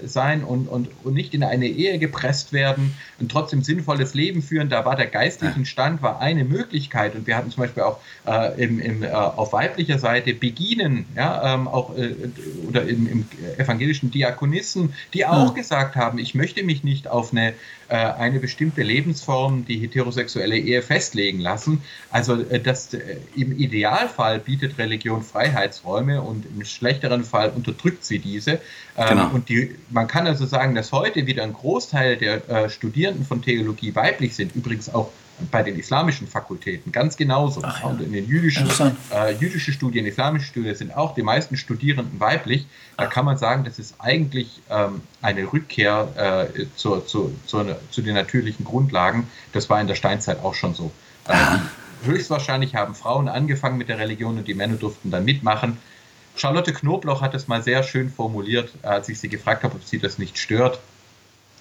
Speaker 4: äh, sein und, und, und nicht in eine Ehe gepresst werden und trotzdem sinnvolles Leben führen. Da war der geistlichen Stand war eine Möglichkeit und wir hatten zum Beispiel auch im, im, auf weiblicher Seite Beginen, ja, ähm, auch oder im, im evangelischen Diakonissen, die auch gesagt haben, ich möchte mich nicht auf eine, äh, eine bestimmte Lebensform, die heterosexuelle Ehe festlegen lassen. Also äh, das, äh, im Idealfall bietet Religion Freiheitsräume und im schlechteren Fall unterdrückt sie diese. Ähm,
Speaker 2: Genau.
Speaker 4: Und die, man kann also sagen, dass heute wieder ein Großteil der Studierenden von Theologie weiblich sind, übrigens auch bei den islamischen Fakultäten ganz genauso.
Speaker 3: Ach ja.
Speaker 4: Und in den jüdischen, äh, jüdische Studien, islamische Studien sind auch die meisten Studierenden weiblich. Da kann man sagen, das ist eigentlich ähm, eine Rückkehr äh, zur, zur, zur, zu den natürlichen Grundlagen. Das war in der Steinzeit auch schon so. Äh, höchstwahrscheinlich haben Frauen angefangen mit der Religion und die Männer durften dann mitmachen. Charlotte Knobloch hat es mal sehr schön formuliert, als ich sie gefragt habe, ob sie das nicht stört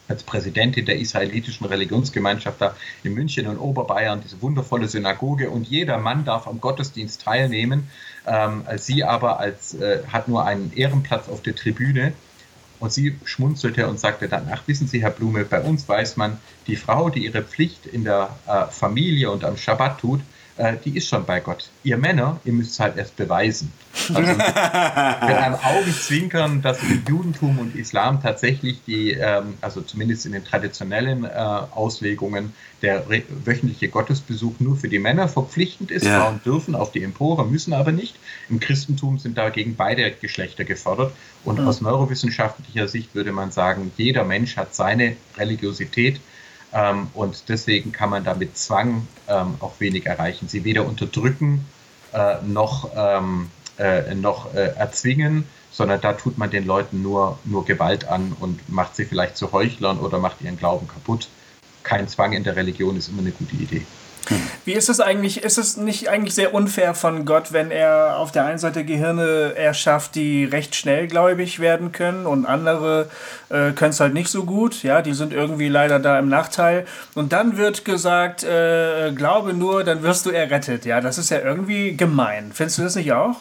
Speaker 4: als Präsidentin der israelitischen Religionsgemeinschaft da in München und Oberbayern, diese wundervolle Synagoge und jeder Mann darf am Gottesdienst teilnehmen. Ähm, sie aber als, äh, hat nur einen Ehrenplatz auf der Tribüne. Und sie schmunzelte und sagte dann, ach wissen Sie, Herr Blume, bei uns weiß man, die Frau, die ihre Pflicht in der äh, Familie und am Schabbat tut, äh, die ist schon bei Gott. Ihr Männer, ihr müsst es halt erst beweisen. Also mit einem Augenzwinkern, dass im Judentum und Islam tatsächlich die, ähm, also zumindest in den traditionellen äh, Auslegungen, der wöchentliche Gottesbesuch nur für die Männer verpflichtend ist. Ja. Frauen dürfen auf die Empore, müssen aber nicht. Im Christentum sind dagegen beide Geschlechter gefordert. Und mhm. aus neurowissenschaftlicher Sicht würde man sagen, jeder Mensch hat seine Religiosität ähm, und deswegen kann man da mit Zwang ähm, auch wenig erreichen. Sie weder unterdrücken äh, noch, ähm, äh, noch äh, erzwingen, sondern da tut man den Leuten nur, nur Gewalt an und macht sie vielleicht zu Heuchlern oder macht ihren Glauben kaputt. Kein Zwang in der Religion ist immer eine gute Idee.
Speaker 3: Wie ist es eigentlich? Ist es nicht eigentlich sehr unfair von Gott, wenn er auf der einen Seite Gehirne erschafft, die recht schnellgläubig werden können und andere äh, können es halt nicht so gut? Ja, die sind irgendwie leider da im Nachteil. Und dann wird gesagt, äh, glaube nur, dann wirst du errettet. Ja, das ist ja irgendwie gemein. Findest du das nicht auch?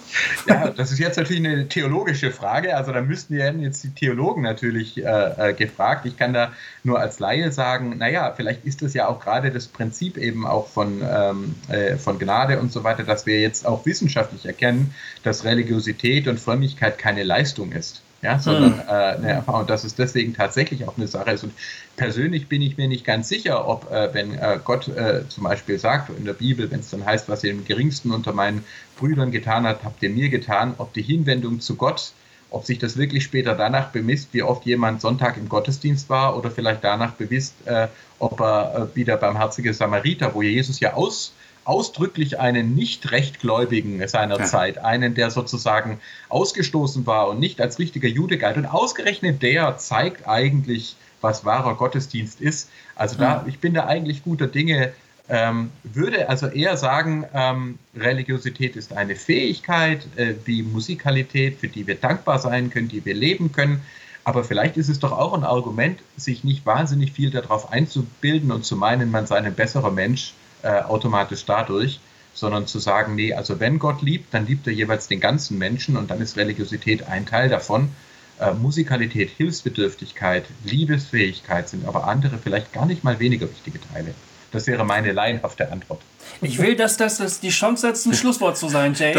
Speaker 4: Ja, das ist jetzt natürlich eine theologische Frage. Also da müssten ja jetzt die Theologen natürlich äh, äh, gefragt. Ich kann da nur als Laie sagen, naja, vielleicht ist das ja auch gerade das Prinzip eben auch von, ähm, äh, von Gnade und so weiter, dass wir jetzt auch wissenschaftlich erkennen, dass Religiosität und Frömmigkeit keine Leistung ist. Ja, sondern hm. äh, eine Erfahrung, dass es deswegen tatsächlich auch eine Sache ist. Und persönlich bin ich mir nicht ganz sicher, ob, äh, wenn äh, Gott äh, zum Beispiel sagt in der Bibel, wenn es dann heißt, was ihr im geringsten unter meinen Brüdern getan habt, habt ihr mir getan, ob die Hinwendung zu Gott ob sich das wirklich später danach bemisst, wie oft jemand Sonntag im Gottesdienst war oder vielleicht danach bemisst, äh, ob er äh, wieder barmherzige Samariter, wo Jesus ja aus, ausdrücklich einen nicht rechtgläubigen seiner ja. Zeit, einen, der sozusagen ausgestoßen war und nicht als richtiger Jude galt. Und ausgerechnet der zeigt eigentlich, was wahrer Gottesdienst ist. Also da, ich bin da eigentlich guter Dinge, ähm, würde also eher sagen, ähm, Religiosität ist eine Fähigkeit äh, wie Musikalität, für die wir dankbar sein können, die wir leben können. Aber vielleicht ist es doch auch ein Argument, sich nicht wahnsinnig viel darauf einzubilden und zu meinen, man sei ein besserer Mensch äh, automatisch dadurch, sondern zu sagen, nee, also wenn Gott liebt, dann liebt er jeweils den ganzen Menschen und dann ist Religiosität ein Teil davon. Äh, Musikalität, Hilfsbedürftigkeit, Liebesfähigkeit sind aber andere vielleicht gar nicht mal weniger wichtige Teile. Das wäre meine laienhafte Antwort.
Speaker 3: Ich will, dass das, das die Chance hat, ein Schlusswort zu sein, Jay.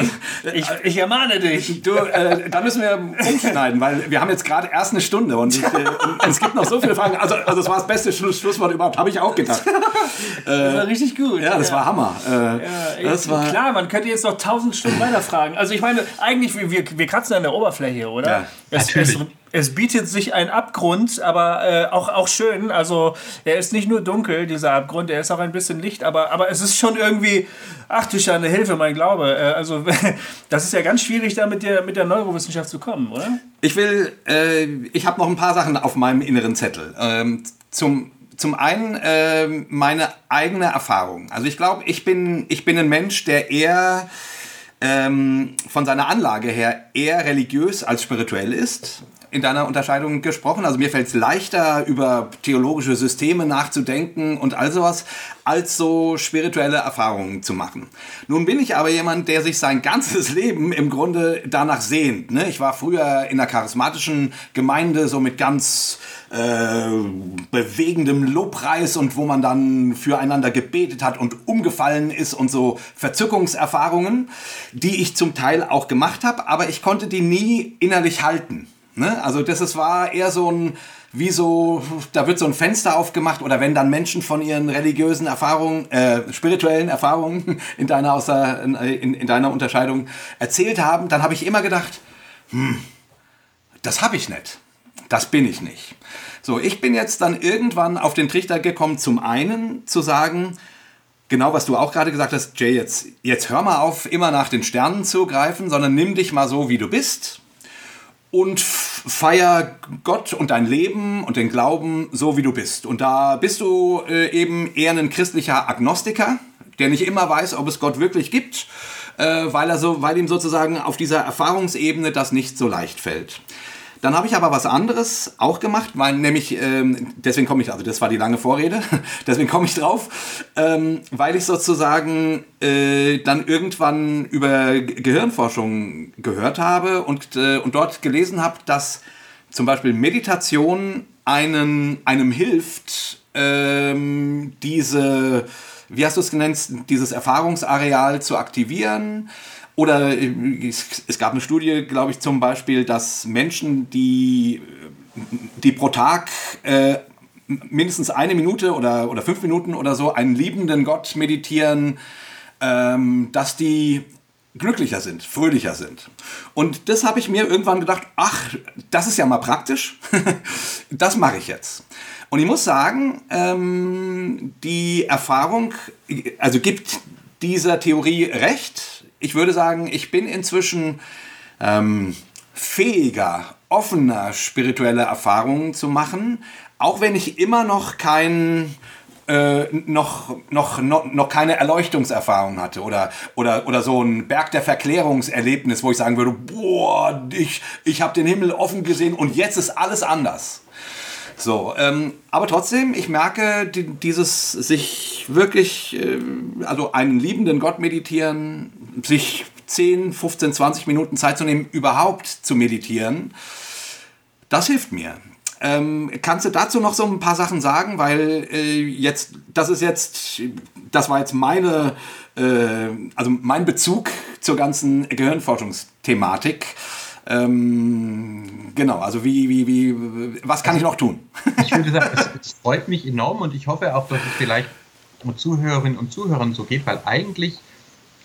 Speaker 3: Ich, ich ermahne dich.
Speaker 2: Du, äh, da müssen wir umschneiden, weil wir haben jetzt gerade erst eine Stunde und, ich, äh, und, es gibt noch so viele Fragen. Also, also das war das beste Schluss, Schlusswort überhaupt, habe ich auch gedacht.
Speaker 3: das war richtig gut.
Speaker 2: Ja, das ja. war Hammer. Äh, ja,
Speaker 3: das war klar, man könnte jetzt noch tausend Stunden weiter fragen. Also ich meine, eigentlich, wir, wir kratzen an der Oberfläche, oder? Ja,
Speaker 4: es, natürlich. Es,
Speaker 3: es bietet sich ein Abgrund, aber äh, auch, auch schön. Also er ist nicht nur dunkel, dieser Abgrund, er ist auch ein bisschen Licht, aber, aber es ist schon irgendwie, ach du Schande, Hilfe, mein Glaube. Äh, also das ist ja ganz schwierig, da mit der, mit der Neurowissenschaft zu kommen, oder?
Speaker 2: Ich will, äh, ich habe noch ein paar Sachen auf meinem inneren Zettel. Ähm, zum, zum einen äh, meine eigene Erfahrung. Also ich glaube, ich bin, ich bin ein Mensch, der eher ähm, von seiner Anlage her eher religiös als spirituell ist in deiner Unterscheidung gesprochen. Also mir fällt es leichter, über theologische Systeme nachzudenken und all sowas, als so spirituelle Erfahrungen zu machen. Nun bin ich aber jemand, der sich sein ganzes Leben im Grunde danach sehnt. Ne? Ich war früher in der charismatischen Gemeinde so mit ganz äh, bewegendem Lobpreis und wo man dann füreinander gebetet hat und umgefallen ist und so Verzückungserfahrungen, die ich zum Teil auch gemacht habe, aber ich konnte die nie innerlich halten. Ne? Also das ist, war eher so ein, wie so, da wird so ein Fenster aufgemacht oder wenn dann Menschen von ihren religiösen Erfahrungen, äh, spirituellen Erfahrungen in deiner, außer, in, in deiner Unterscheidung erzählt haben, dann habe ich immer gedacht, hm, das habe ich nicht. Das bin ich nicht. So, ich bin jetzt dann irgendwann auf den Trichter gekommen, zum einen zu sagen, genau was du auch gerade gesagt hast, Jay, jetzt, jetzt hör mal auf, immer nach den Sternen zu greifen, sondern nimm dich mal so, wie du bist und feier Gott und dein Leben und den Glauben so, wie du bist. Und da bist du äh, eben eher ein christlicher Agnostiker, der nicht immer weiß, ob es Gott wirklich gibt, äh, weil, er so, weil ihm sozusagen auf dieser Erfahrungsebene das nicht so leicht fällt. Dann habe ich aber was anderes auch gemacht, weil nämlich, ähm, deswegen komme ich, also das war die lange Vorrede, deswegen komme ich drauf, ähm, weil ich sozusagen äh, dann irgendwann über Gehirnforschung gehört habe und, äh, und dort gelesen habe, dass zum Beispiel Meditation einen, einem hilft, ähm, diese wie hast du es genannt, dieses Erfahrungsareal zu aktivieren. Oder äh, es gab eine Studie, glaube ich, zum Beispiel, dass Menschen, die, die pro Tag äh, mindestens eine Minute oder, oder fünf Minuten oder so einen liebenden Gott meditieren, ähm, dass die glücklicher sind, fröhlicher sind. Und das habe ich mir irgendwann gedacht, ach, das ist ja mal praktisch, das mache ich jetzt. Und ich muss sagen, ähm, die Erfahrung, also gibt dieser Theorie recht. Ich würde sagen, ich bin inzwischen ähm, fähiger, offener, spirituelle Erfahrungen zu machen, auch wenn ich immer noch kein äh, noch, noch, noch, noch keine Erleuchtungserfahrung hatte oder, oder, oder so ein Berg der Verklärungserlebnis, wo ich sagen würde, boah, ich, ich habe den Himmel offen gesehen und jetzt ist alles anders. So, ähm, aber trotzdem, ich merke, die, dieses sich wirklich, äh, also einen liebenden Gott meditieren, sich 10, 15, 20 Minuten Zeit zu nehmen, überhaupt zu meditieren, das hilft mir. Ähm, kannst du dazu noch so ein paar Sachen sagen? Weil äh, jetzt, das ist jetzt, das war jetzt meine, äh, also mein Bezug zur ganzen Gehirnforschungsthematik. Ähm, genau, also wie, wie, wie, was kann ich noch tun?
Speaker 4: Ich würde sagen, es, es freut mich enorm und ich hoffe auch, dass es vielleicht Zuhörerinnen und Zuhörern so geht, weil eigentlich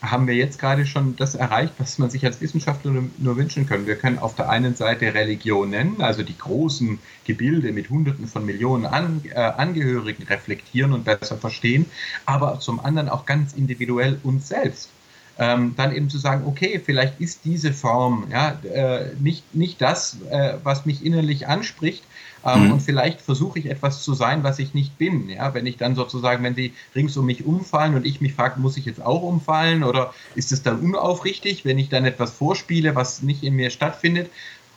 Speaker 4: haben wir jetzt gerade schon das erreicht, was man sich als Wissenschaftler nur wünschen kann. Wir können auf der einen Seite Religion nennen, also die großen Gebilde mit Hunderten von Millionen An äh, Angehörigen reflektieren und besser verstehen, aber zum anderen auch ganz individuell uns selbst. Ähm, dann eben zu sagen, okay, vielleicht ist diese Form ja, äh, nicht, nicht das, äh, was mich innerlich anspricht, ähm, mhm. Und vielleicht versuche ich etwas zu sein, was ich nicht bin. Ja, wenn ich dann sozusagen, wenn sie rings um mich umfallen und ich mich frage, muss ich jetzt auch umfallen oder ist es dann unaufrichtig, wenn ich dann etwas vorspiele, was nicht in mir stattfindet?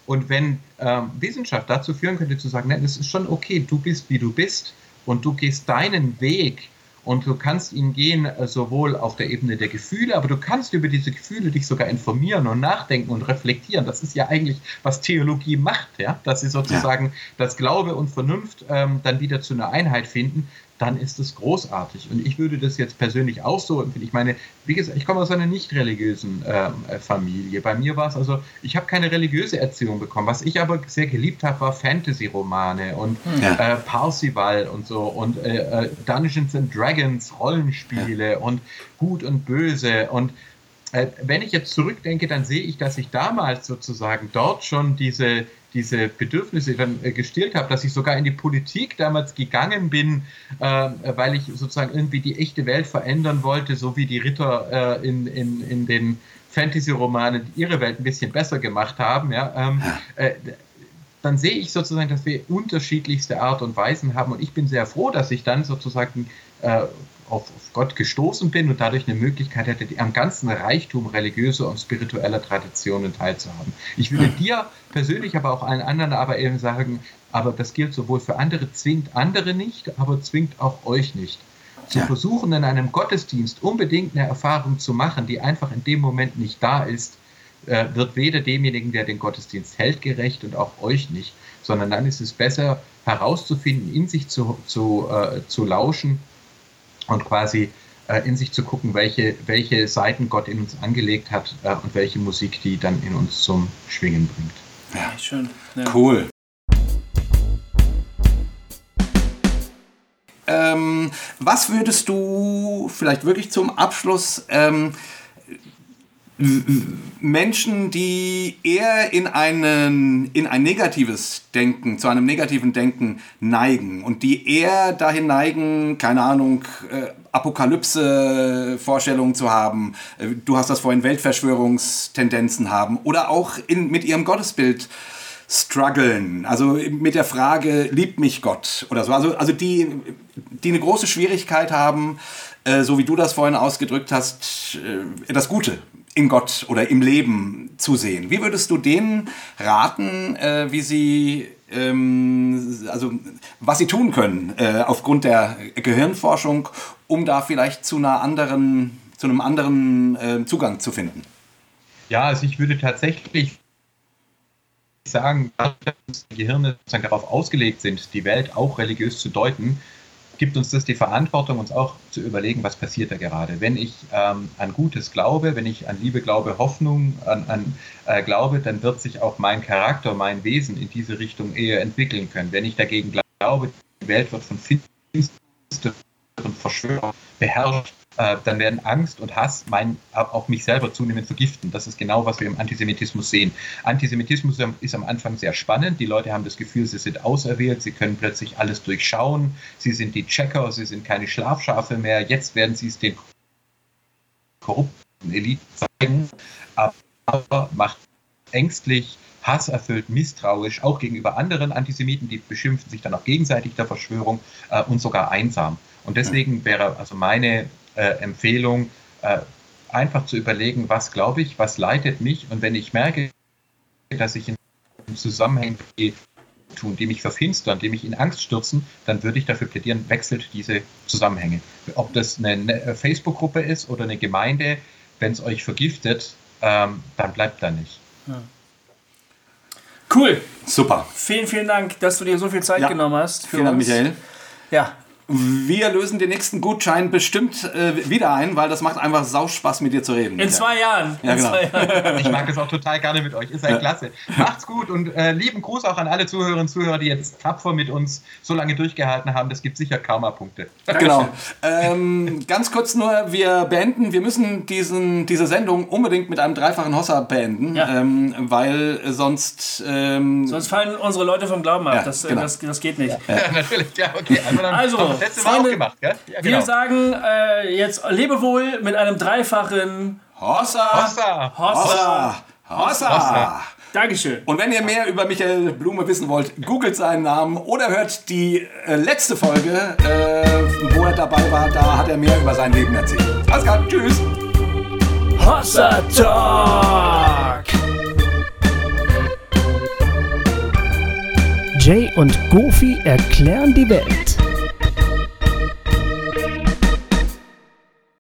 Speaker 4: Und wenn ähm, Wissenschaft dazu führen könnte, zu sagen, nein, es ist schon okay, du bist, wie du bist und du gehst deinen Weg und du kannst ihn gehen äh, sowohl auf der Ebene der Gefühle, aber du kannst über diese Gefühle dich sogar informieren und nachdenken und reflektieren. Das ist ja eigentlich, was Theologie macht, ja, dass sie sozusagen ja. das Glaube und Vernunft ähm, dann wieder zu einer Einheit finden dann ist es großartig. Und ich würde das jetzt persönlich auch so empfinden. Ich meine, wie gesagt, ich komme aus einer nicht religiösen äh, Familie. Bei mir war es also, ich habe keine religiöse Erziehung bekommen. Was ich aber sehr geliebt habe, war Fantasy-Romane und hm. ja. äh, Parsival und so und äh, äh, Dungeons and Dragons, Rollenspiele ja. und Gut und Böse und äh, wenn ich jetzt zurückdenke, dann sehe ich, dass ich damals sozusagen dort schon diese, diese Bedürfnisse dann äh, gestillt habe, dass ich sogar in die Politik damals gegangen bin, äh, weil ich sozusagen irgendwie die echte Welt verändern wollte, so wie die Ritter äh, in, in, in den Fantasy-Romanen ihre Welt ein bisschen besser gemacht haben. Ja, ähm, äh, dann sehe ich sozusagen, dass wir unterschiedlichste Art und Weisen haben und ich bin sehr froh, dass ich dann sozusagen äh, auf, Gott gestoßen bin und dadurch eine Möglichkeit hätte, am ganzen Reichtum religiöser und spiritueller Traditionen teilzuhaben. Ich würde dir persönlich, aber auch allen anderen aber eben sagen, aber das gilt sowohl für andere, zwingt andere nicht, aber zwingt auch euch nicht. Zu ja. versuchen, in einem Gottesdienst unbedingt eine Erfahrung zu machen, die einfach in dem Moment nicht da ist, äh, wird weder demjenigen, der den Gottesdienst hält, gerecht und auch euch nicht, sondern dann ist es besser herauszufinden, in sich zu, zu, äh, zu lauschen und quasi äh, in sich zu gucken, welche, welche Seiten Gott in uns angelegt hat äh, und welche Musik die dann in uns zum Schwingen bringt.
Speaker 2: Ja, schön. Ja. Cool. Ähm, was würdest du vielleicht wirklich zum Abschluss ähm, Menschen, die eher in, einen, in ein negatives Denken, zu einem negativen Denken neigen und die eher dahin neigen, keine Ahnung, äh, Apokalypse-Vorstellungen zu haben, äh, du hast das vorhin, Weltverschwörungstendenzen haben oder auch in, mit ihrem Gottesbild strugglen, also mit der Frage, liebt mich Gott oder so, also, also die, die eine große Schwierigkeit haben, äh, so wie du das vorhin ausgedrückt hast, äh, das Gute in Gott oder im Leben zu sehen. Wie würdest du denen raten, äh, wie sie, ähm, also was sie tun können äh, aufgrund der Gehirnforschung, um da vielleicht zu einer anderen, zu einem anderen äh, Zugang zu finden?
Speaker 4: Ja, also ich würde tatsächlich sagen, dass die Gehirne darauf ausgelegt sind, die Welt auch religiös zu deuten, gibt uns das die Verantwortung, uns auch zu überlegen, was passiert da gerade. Wenn ich ähm, an Gutes glaube, wenn ich an Liebe glaube, Hoffnung an, an äh, glaube, dann wird sich auch mein Charakter, mein Wesen in diese Richtung eher entwickeln können. Wenn ich dagegen glaube, die Welt wird von finsteren Verschwörern beherrscht, äh, dann werden Angst und Hass mein, auch mich selber zunehmend vergiften. Das ist genau, was wir im Antisemitismus sehen. Antisemitismus ist am Anfang sehr spannend. Die Leute haben das Gefühl, sie sind auserwählt, sie können plötzlich alles durchschauen, sie sind die Checker, sie sind keine Schlafschafe mehr. Jetzt werden sie es den korrupten Eliten zeigen, aber macht ängstlich, hasserfüllt, misstrauisch, auch gegenüber anderen Antisemiten, die beschimpfen sich dann auch gegenseitig der Verschwörung äh, und sogar einsam. Und deswegen wäre also meine äh, Empfehlung, äh, einfach zu überlegen, was glaube ich, was leitet mich und wenn ich merke, dass ich in Zusammenhängen tun, die mich verfinstern, die mich in Angst stürzen, dann würde ich dafür plädieren, wechselt diese Zusammenhänge. Ob das eine, eine Facebook-Gruppe ist oder eine Gemeinde, wenn es euch vergiftet, ähm, dann bleibt da nicht. Ja.
Speaker 3: Cool.
Speaker 2: Super.
Speaker 3: Vielen, vielen Dank, dass du dir so viel Zeit ja. genommen hast.
Speaker 2: Für vielen Dank, Michael.
Speaker 3: Ja,
Speaker 2: wir lösen den nächsten Gutschein bestimmt äh, wieder ein, weil das macht einfach Spaß mit dir zu reden.
Speaker 3: In zwei Jahren. Ja, genau. Zwei
Speaker 4: Jahren. Ich mag es auch total gerne mit euch. Ist ja. klasse. Macht's gut und äh, lieben Gruß auch an alle Zuhörerinnen und Zuhörer, die jetzt tapfer mit uns so lange durchgehalten haben. Das gibt sicher Karma-Punkte.
Speaker 2: Genau. Ähm, ganz kurz nur, wir beenden, wir müssen diesen, diese Sendung unbedingt mit einem dreifachen Hossa beenden, ja. ähm, weil sonst... Ähm,
Speaker 3: sonst fallen unsere Leute vom Glauben ab. Ja, das, genau. das, das, geht nicht.
Speaker 4: Ja, natürlich. Ja, okay.
Speaker 3: Also, letzte Mal auch gemacht, gell? Ja, genau. Wir sagen äh, jetzt Lebewohl mit einem dreifachen
Speaker 2: Hossa.
Speaker 4: Hossa.
Speaker 2: Hossa. Hossa. Hossa.
Speaker 3: Dankeschön.
Speaker 2: Und wenn ihr mehr über Michael Blume wissen wollt, googelt seinen Namen oder hört die äh, letzte Folge, äh, wo er dabei war. Da hat er mehr über sein Leben erzählt. Alles klar, tschüss.
Speaker 1: Hossa Talk. Jay und Goofy erklären die Welt.